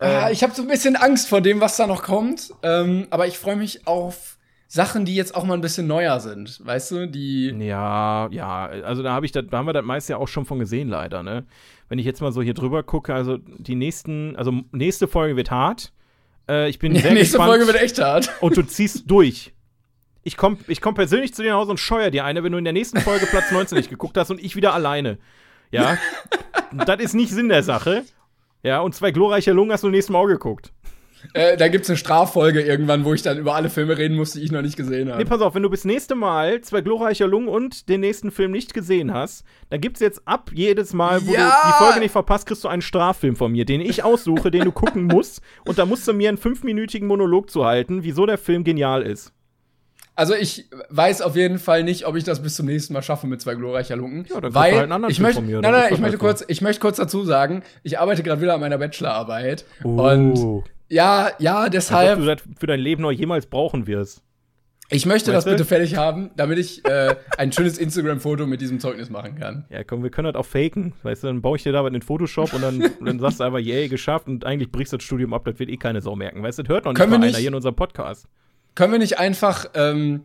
Äh, ich habe so ein bisschen Angst vor dem, was da noch kommt. Ähm, aber ich freue mich auf Sachen, die jetzt auch mal ein bisschen neuer sind. Weißt du, die. Ja, ja, also da habe ich das, da haben wir das meist ja auch schon von gesehen, leider, ne? Wenn ich jetzt mal so hier drüber gucke, also die nächsten, also nächste Folge wird hart. Äh, ich bin Die sehr nächste gespannt. Folge wird echt hart. und du ziehst durch. Ich komme ich komm persönlich zu dir nach Hause und scheuer dir eine, wenn du in der nächsten Folge Platz 19 nicht geguckt hast und ich wieder alleine. Ja? das ist nicht Sinn der Sache. Ja, und zwei glorreiche Lungen hast du im nächsten Mal geguckt. Äh, da gibt's eine Straffolge irgendwann, wo ich dann über alle Filme reden muss, die ich noch nicht gesehen habe. Nee, pass auf, wenn du bis nächste Mal zwei glorreiche Lungen und den nächsten Film nicht gesehen hast, dann gibt's jetzt ab jedes Mal, wo Ja! du die Folge nicht verpasst, kriegst du einen Straffilm von mir, den ich aussuche, den du gucken musst. Und da musst du mir einen fünfminütigen Monolog zu halten, wieso der Film genial ist. Also ich weiß auf jeden Fall nicht, ob ich das bis zum nächsten Mal schaffe mit zwei glorreicher Lunken. Ja, dann weil halt einen anderen ich möchte, von mir, nein, nein, ich das möchte halt kurz, ich möchte kurz dazu sagen, ich arbeite gerade wieder an meiner Bachelorarbeit Oh. und ja, ja, Als ob deshalb, du das für dein Leben noch jemals brauchen wirst. ich möchte das Weißt du? bitte fertig haben, damit ich äh, ein schönes Instagram-Foto mit diesem Zeugnis machen kann. Ja, komm, wir können das auch faken. Weißt du, dann baue ich dir da was in Photoshop und dann, dann sagst du einfach, yay, geschafft und eigentlich brichst du das Studium ab, das wird eh keine Sau merken. Weißt du, das hört noch nicht Können mal nicht- einer hier in unserem Podcast. Können wir nicht einfach ähm,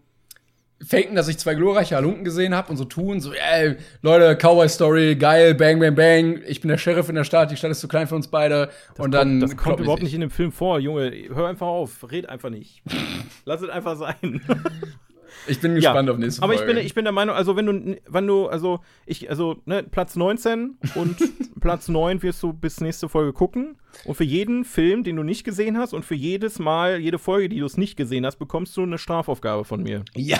faken, dass ich zwei glorreiche Halunken gesehen habe und so tun, so, ey, Leute, Cowboy-Story, geil, bang, bang, bang, ich bin der Sheriff in der Stadt, die Stadt ist zu klein für uns beide. Das und dann. Kommt, das kommt überhaupt nicht in dem Film vor, Junge. Hör einfach auf, red einfach nicht. Lass es einfach sein. Ich bin gespannt ja, auf nächste Folge. Aber ich bin, ich bin der Meinung, also wenn du, wenn du, also ich, also ne, Platz 19 und Platz 9 wirst du bis nächste Folge gucken. Und für jeden Film, den du nicht gesehen hast und für jedes Mal, jede Folge, die du es nicht gesehen hast, bekommst du eine Strafaufgabe von mir. Ja.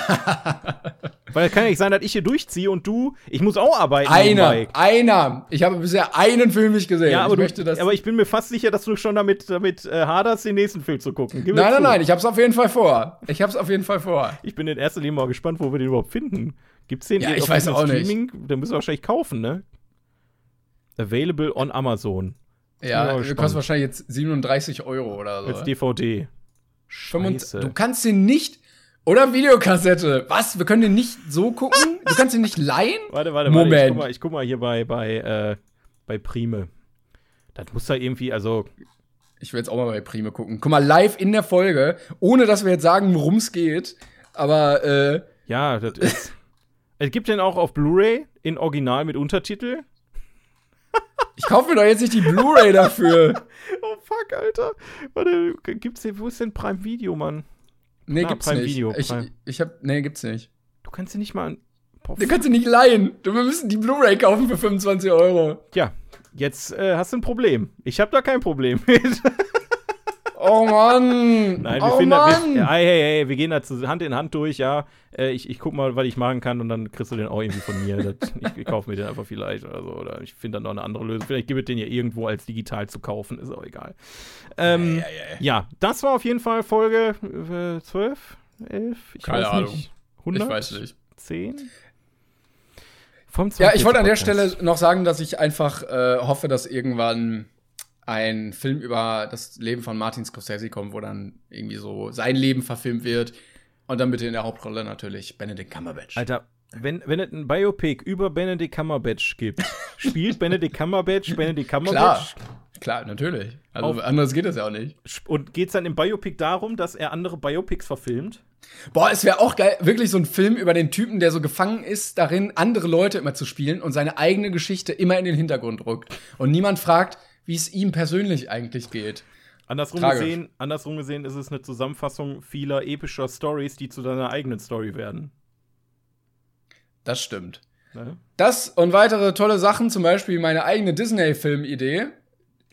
Weil es kann ja nicht sein, dass ich hier durchziehe und du, ich muss auch arbeiten. Einer, einer. Ich habe bisher einen Film nicht gesehen. Ja, aber, ich du, möchte das aber ich bin mir fast sicher, dass du schon damit, damit äh, haderst, den nächsten Film zu gucken. Gib nein, nein, zu. nein, ich hab's auf jeden Fall vor. Ich hab's auf jeden Fall vor. Ich bin in erster Linie mal gespannt, wo wir den überhaupt finden. Gibt's den ja, ich weiß auch Streaming? Nicht. Den müssen wir wahrscheinlich kaufen, ne? Available on Amazon. Ja, der kostet wahrscheinlich jetzt 37 Euro oder so. Als DVD. Scheiße. Du kannst den nicht. Oder Videokassette. Was? Wir können den nicht so gucken? Du kannst den nicht leihen? Warte, warte, Moment. warte. Ich guck mal, ich guck mal hier bei, bei, äh, bei Prime. Das muss da irgendwie, also. Ich will jetzt auch mal bei Prime gucken. Guck mal, live in der Folge, ohne dass wir jetzt sagen, worum es geht. Aber, äh. Ja, das ist. es gibt den auch auf Blu-ray in Original mit Untertitel. Ich kaufe mir doch jetzt nicht die Blu-ray dafür. oh fuck, Alter. Warte, gibt's hier, wo ist denn Prime Video, Mann? Nee, Na, gibt's Prime nicht. Video, ich, Prime. ich hab, nee, gibt's nicht. Du kannst sie nicht mal. Boah, du kannst sie nicht leihen. Wir müssen die Blu-ray kaufen für 25 Euro. Ja, jetzt äh, hast du ein Problem. Ich hab da kein Problem mit. Oh Mann! Nein, wir oh finden Mann. Wir, hey, hey, hey, wir gehen da Hand in Hand durch, ja. Äh, ich, ich guck mal, was ich machen kann und dann kriegst du den auch irgendwie von mir. Das, ich, ich kaufe mir den einfach vielleicht oder so. Oder ich finde dann noch eine andere Lösung. Vielleicht gibt es den ja irgendwo als digital zu kaufen, ist auch egal. Ähm, ja, ja, ja. ja, das war auf jeden Fall Folge äh, 12, 11, ich Keine weiß nicht. Ahnung. 100? Ich weiß nicht. 10? ja, ich wollte an der Stelle noch sagen, dass ich einfach äh, hoffe, dass irgendwann ein Film über das Leben von Martin Scorsese kommt, wo dann irgendwie so sein Leben verfilmt wird. Und dann bitte in der Hauptrolle natürlich Benedict Cumberbatch. Alter, wenn, wenn es ein Biopic über Benedict Cumberbatch gibt, spielt Benedict Cumberbatch Benedict Cumberbatch? Klar. Klar, natürlich. Also Auf, anders geht das ja auch nicht. Und geht es dann im Biopic darum, dass er andere Biopics verfilmt? Boah, es wäre auch geil, wirklich so ein Film über den Typen, der so gefangen ist, darin andere Leute immer zu spielen und seine eigene Geschichte immer in den Hintergrund rückt. Und niemand fragt, wie es ihm persönlich eigentlich geht. Andersrum gesehen, andersrum gesehen ist es eine Zusammenfassung vieler epischer Stories, die zu deiner eigenen Story werden. Das stimmt. Ne? Das und weitere tolle Sachen, zum Beispiel meine eigene Disney-Film-Idee,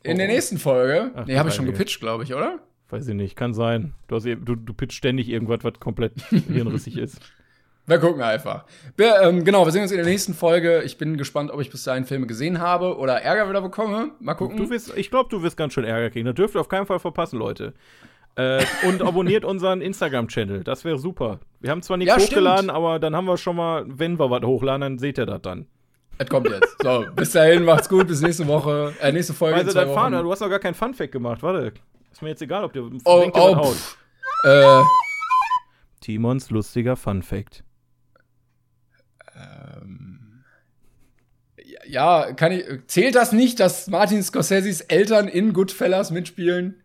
in oh. der nächsten Folge. Ach, nee, habe ich schon gepitcht, glaube ich, oder? Weiß ich nicht, kann sein. Du, hast, du, du pitcht ständig irgendwas, was komplett hirnrissig ist. Wir gucken einfach. Wir, ähm, genau, wir sehen uns in der nächsten Folge. Ich bin gespannt, ob ich bis dahin Filme gesehen habe oder Ärger wieder bekomme. Mal gucken. Du wirst, ich glaube, du wirst ganz schön Ärger kriegen. Das dürft ihr auf keinen Fall verpassen, Leute. Äh, und abonniert unseren Instagram-Channel. Das wäre super. Wir haben zwar nichts ja, hochgeladen, stimmt. aber dann haben wir schon mal, wenn wir was hochladen, dann seht ihr das dann. Es kommt jetzt. So, bis dahin, macht's gut, bis nächste Woche, äh, nächste Folge. Also, dein Fun, du hast noch gar keinen Fun-Fact gemacht. Warte. Ist mir jetzt egal, ob du oh, oh, pff, äh, Timons lustiger Fun-Fact. Ähm, ja, kann ich. Zählt das nicht, dass Martin Scorseses Eltern in Goodfellas mitspielen?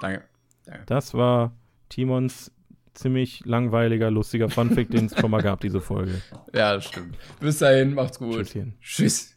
Danke. Danke. Das war Timons ziemlich langweiliger, lustiger Funfact, den es schon mal gab, diese Folge. Ja, das stimmt. Bis dahin, macht's gut. Tschüsschen. Tschüss.